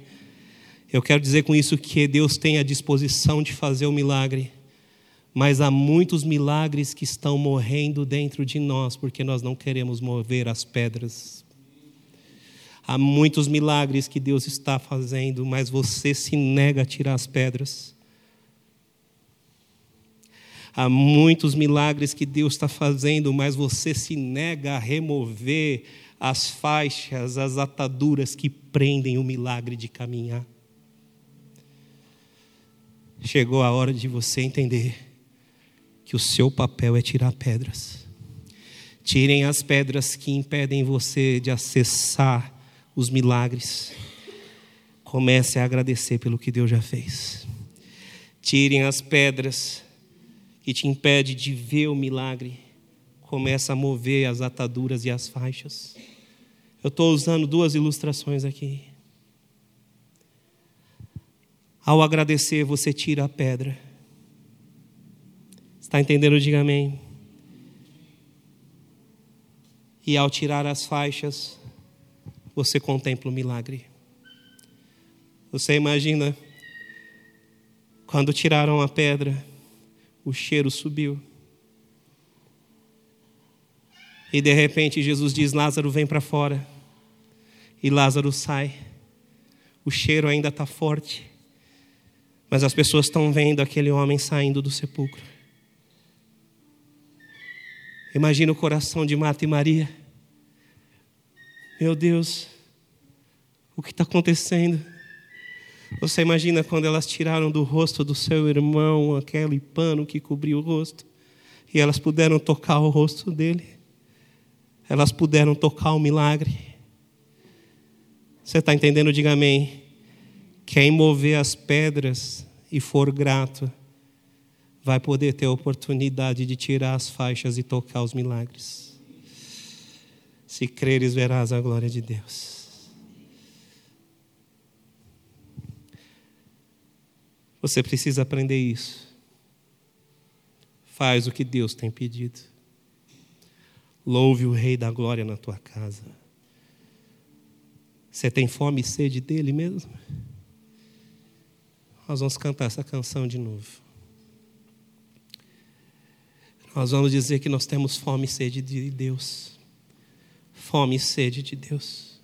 Eu quero dizer com isso que Deus tem a disposição de fazer o milagre, mas há muitos milagres que estão morrendo dentro de nós porque nós não queremos mover as pedras. Há muitos milagres que Deus está fazendo, mas você se nega a tirar as pedras. Há muitos milagres que Deus está fazendo, mas você se nega a remover as faixas, as ataduras que prendem o milagre de caminhar. chegou a hora de você entender que o seu papel é tirar pedras. Tirem as pedras que impedem você de acessar os milagres. Comece a agradecer pelo que Deus já fez. Tirem as pedras que te impedem de ver o milagre. Comece a mover as ataduras e as faixas. Eu estou usando duas ilustrações aqui. Ao agradecer, você tira a pedra. Está entendendo? Diga amém. E ao tirar as faixas, você contempla o milagre. Você imagina quando tiraram a pedra, o cheiro subiu. E de repente Jesus diz: Lázaro, vem para fora. E Lázaro sai. O cheiro ainda está forte. Mas as pessoas estão vendo aquele homem saindo do sepulcro. Imagina o coração de Marta e Maria. Meu Deus, o que está acontecendo? Você imagina quando elas tiraram do rosto do seu irmão aquele pano que cobria o rosto e elas puderam tocar o rosto dele? Elas puderam tocar o milagre. Você está entendendo? Diga amém. Quem mover as pedras e for grato, vai poder ter a oportunidade de tirar as faixas e tocar os milagres. Se creres, verás a glória de Deus. Você precisa aprender isso. Faz o que Deus tem pedido. Louve o Rei da Glória na tua casa. Você tem fome e sede dele mesmo? Nós vamos cantar essa canção de novo. Nós vamos dizer que nós temos fome e sede de Deus. Fome e sede de Deus.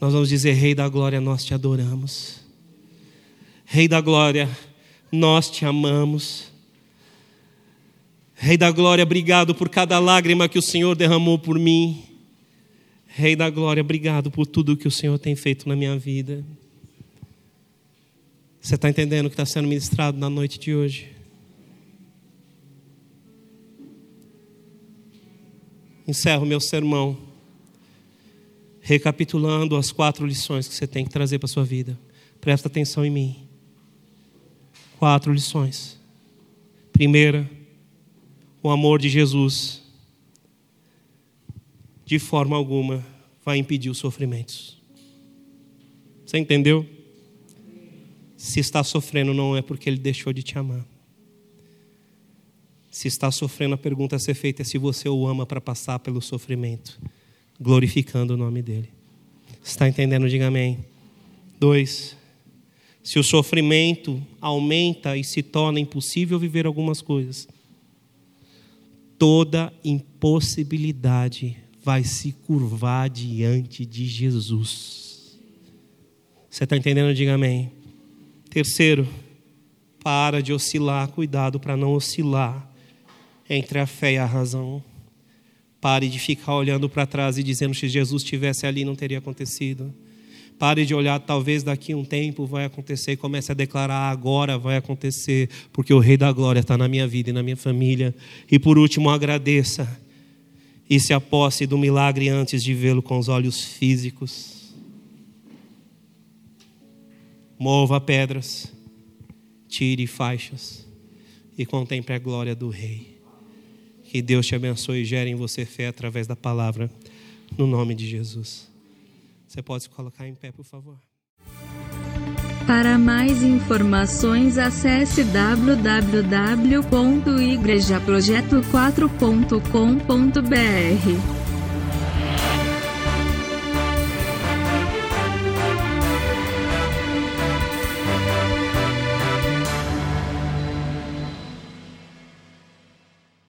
Nós vamos dizer, Rei da Glória, nós te adoramos. Rei da glória, nós te amamos. Rei da glória, obrigado por cada lágrima que o Senhor derramou por mim. Rei da glória, obrigado por tudo que o Senhor tem feito na minha vida. Você está entendendo o que está sendo ministrado na noite de hoje? Encerro meu sermão, recapitulando as quatro lições que você tem que trazer para a sua vida. Presta atenção em mim quatro lições. Primeira, o amor de Jesus, de forma alguma, vai impedir os sofrimentos. Você entendeu? Se está sofrendo, não é porque ele deixou de te amar. Se está sofrendo, a pergunta a ser feita é se você o ama para passar pelo sofrimento, glorificando o nome dele. Está entendendo? Diga amém. Dois, se o sofrimento aumenta e se torna impossível viver algumas coisas, toda impossibilidade vai se curvar diante de Jesus. Você está entendendo? Diga amém. Terceiro, para de oscilar, cuidado para não oscilar entre a fé e a razão. Pare de ficar olhando para trás e dizendo que se Jesus estivesse ali não teria acontecido. Pare de olhar, talvez daqui um tempo vai acontecer e comece a declarar agora vai acontecer, porque o Rei da Glória está na minha vida e na minha família. E por último, agradeça e se aposse do milagre antes de vê-lo com os olhos físicos. Mova pedras, tire faixas e contemple a glória do Rei. Que Deus te abençoe e gere em você fé através da palavra, no nome de Jesus. Você pode se colocar em pé, por favor. Para mais informações, acesse www.igrejaprojeto4.com.br.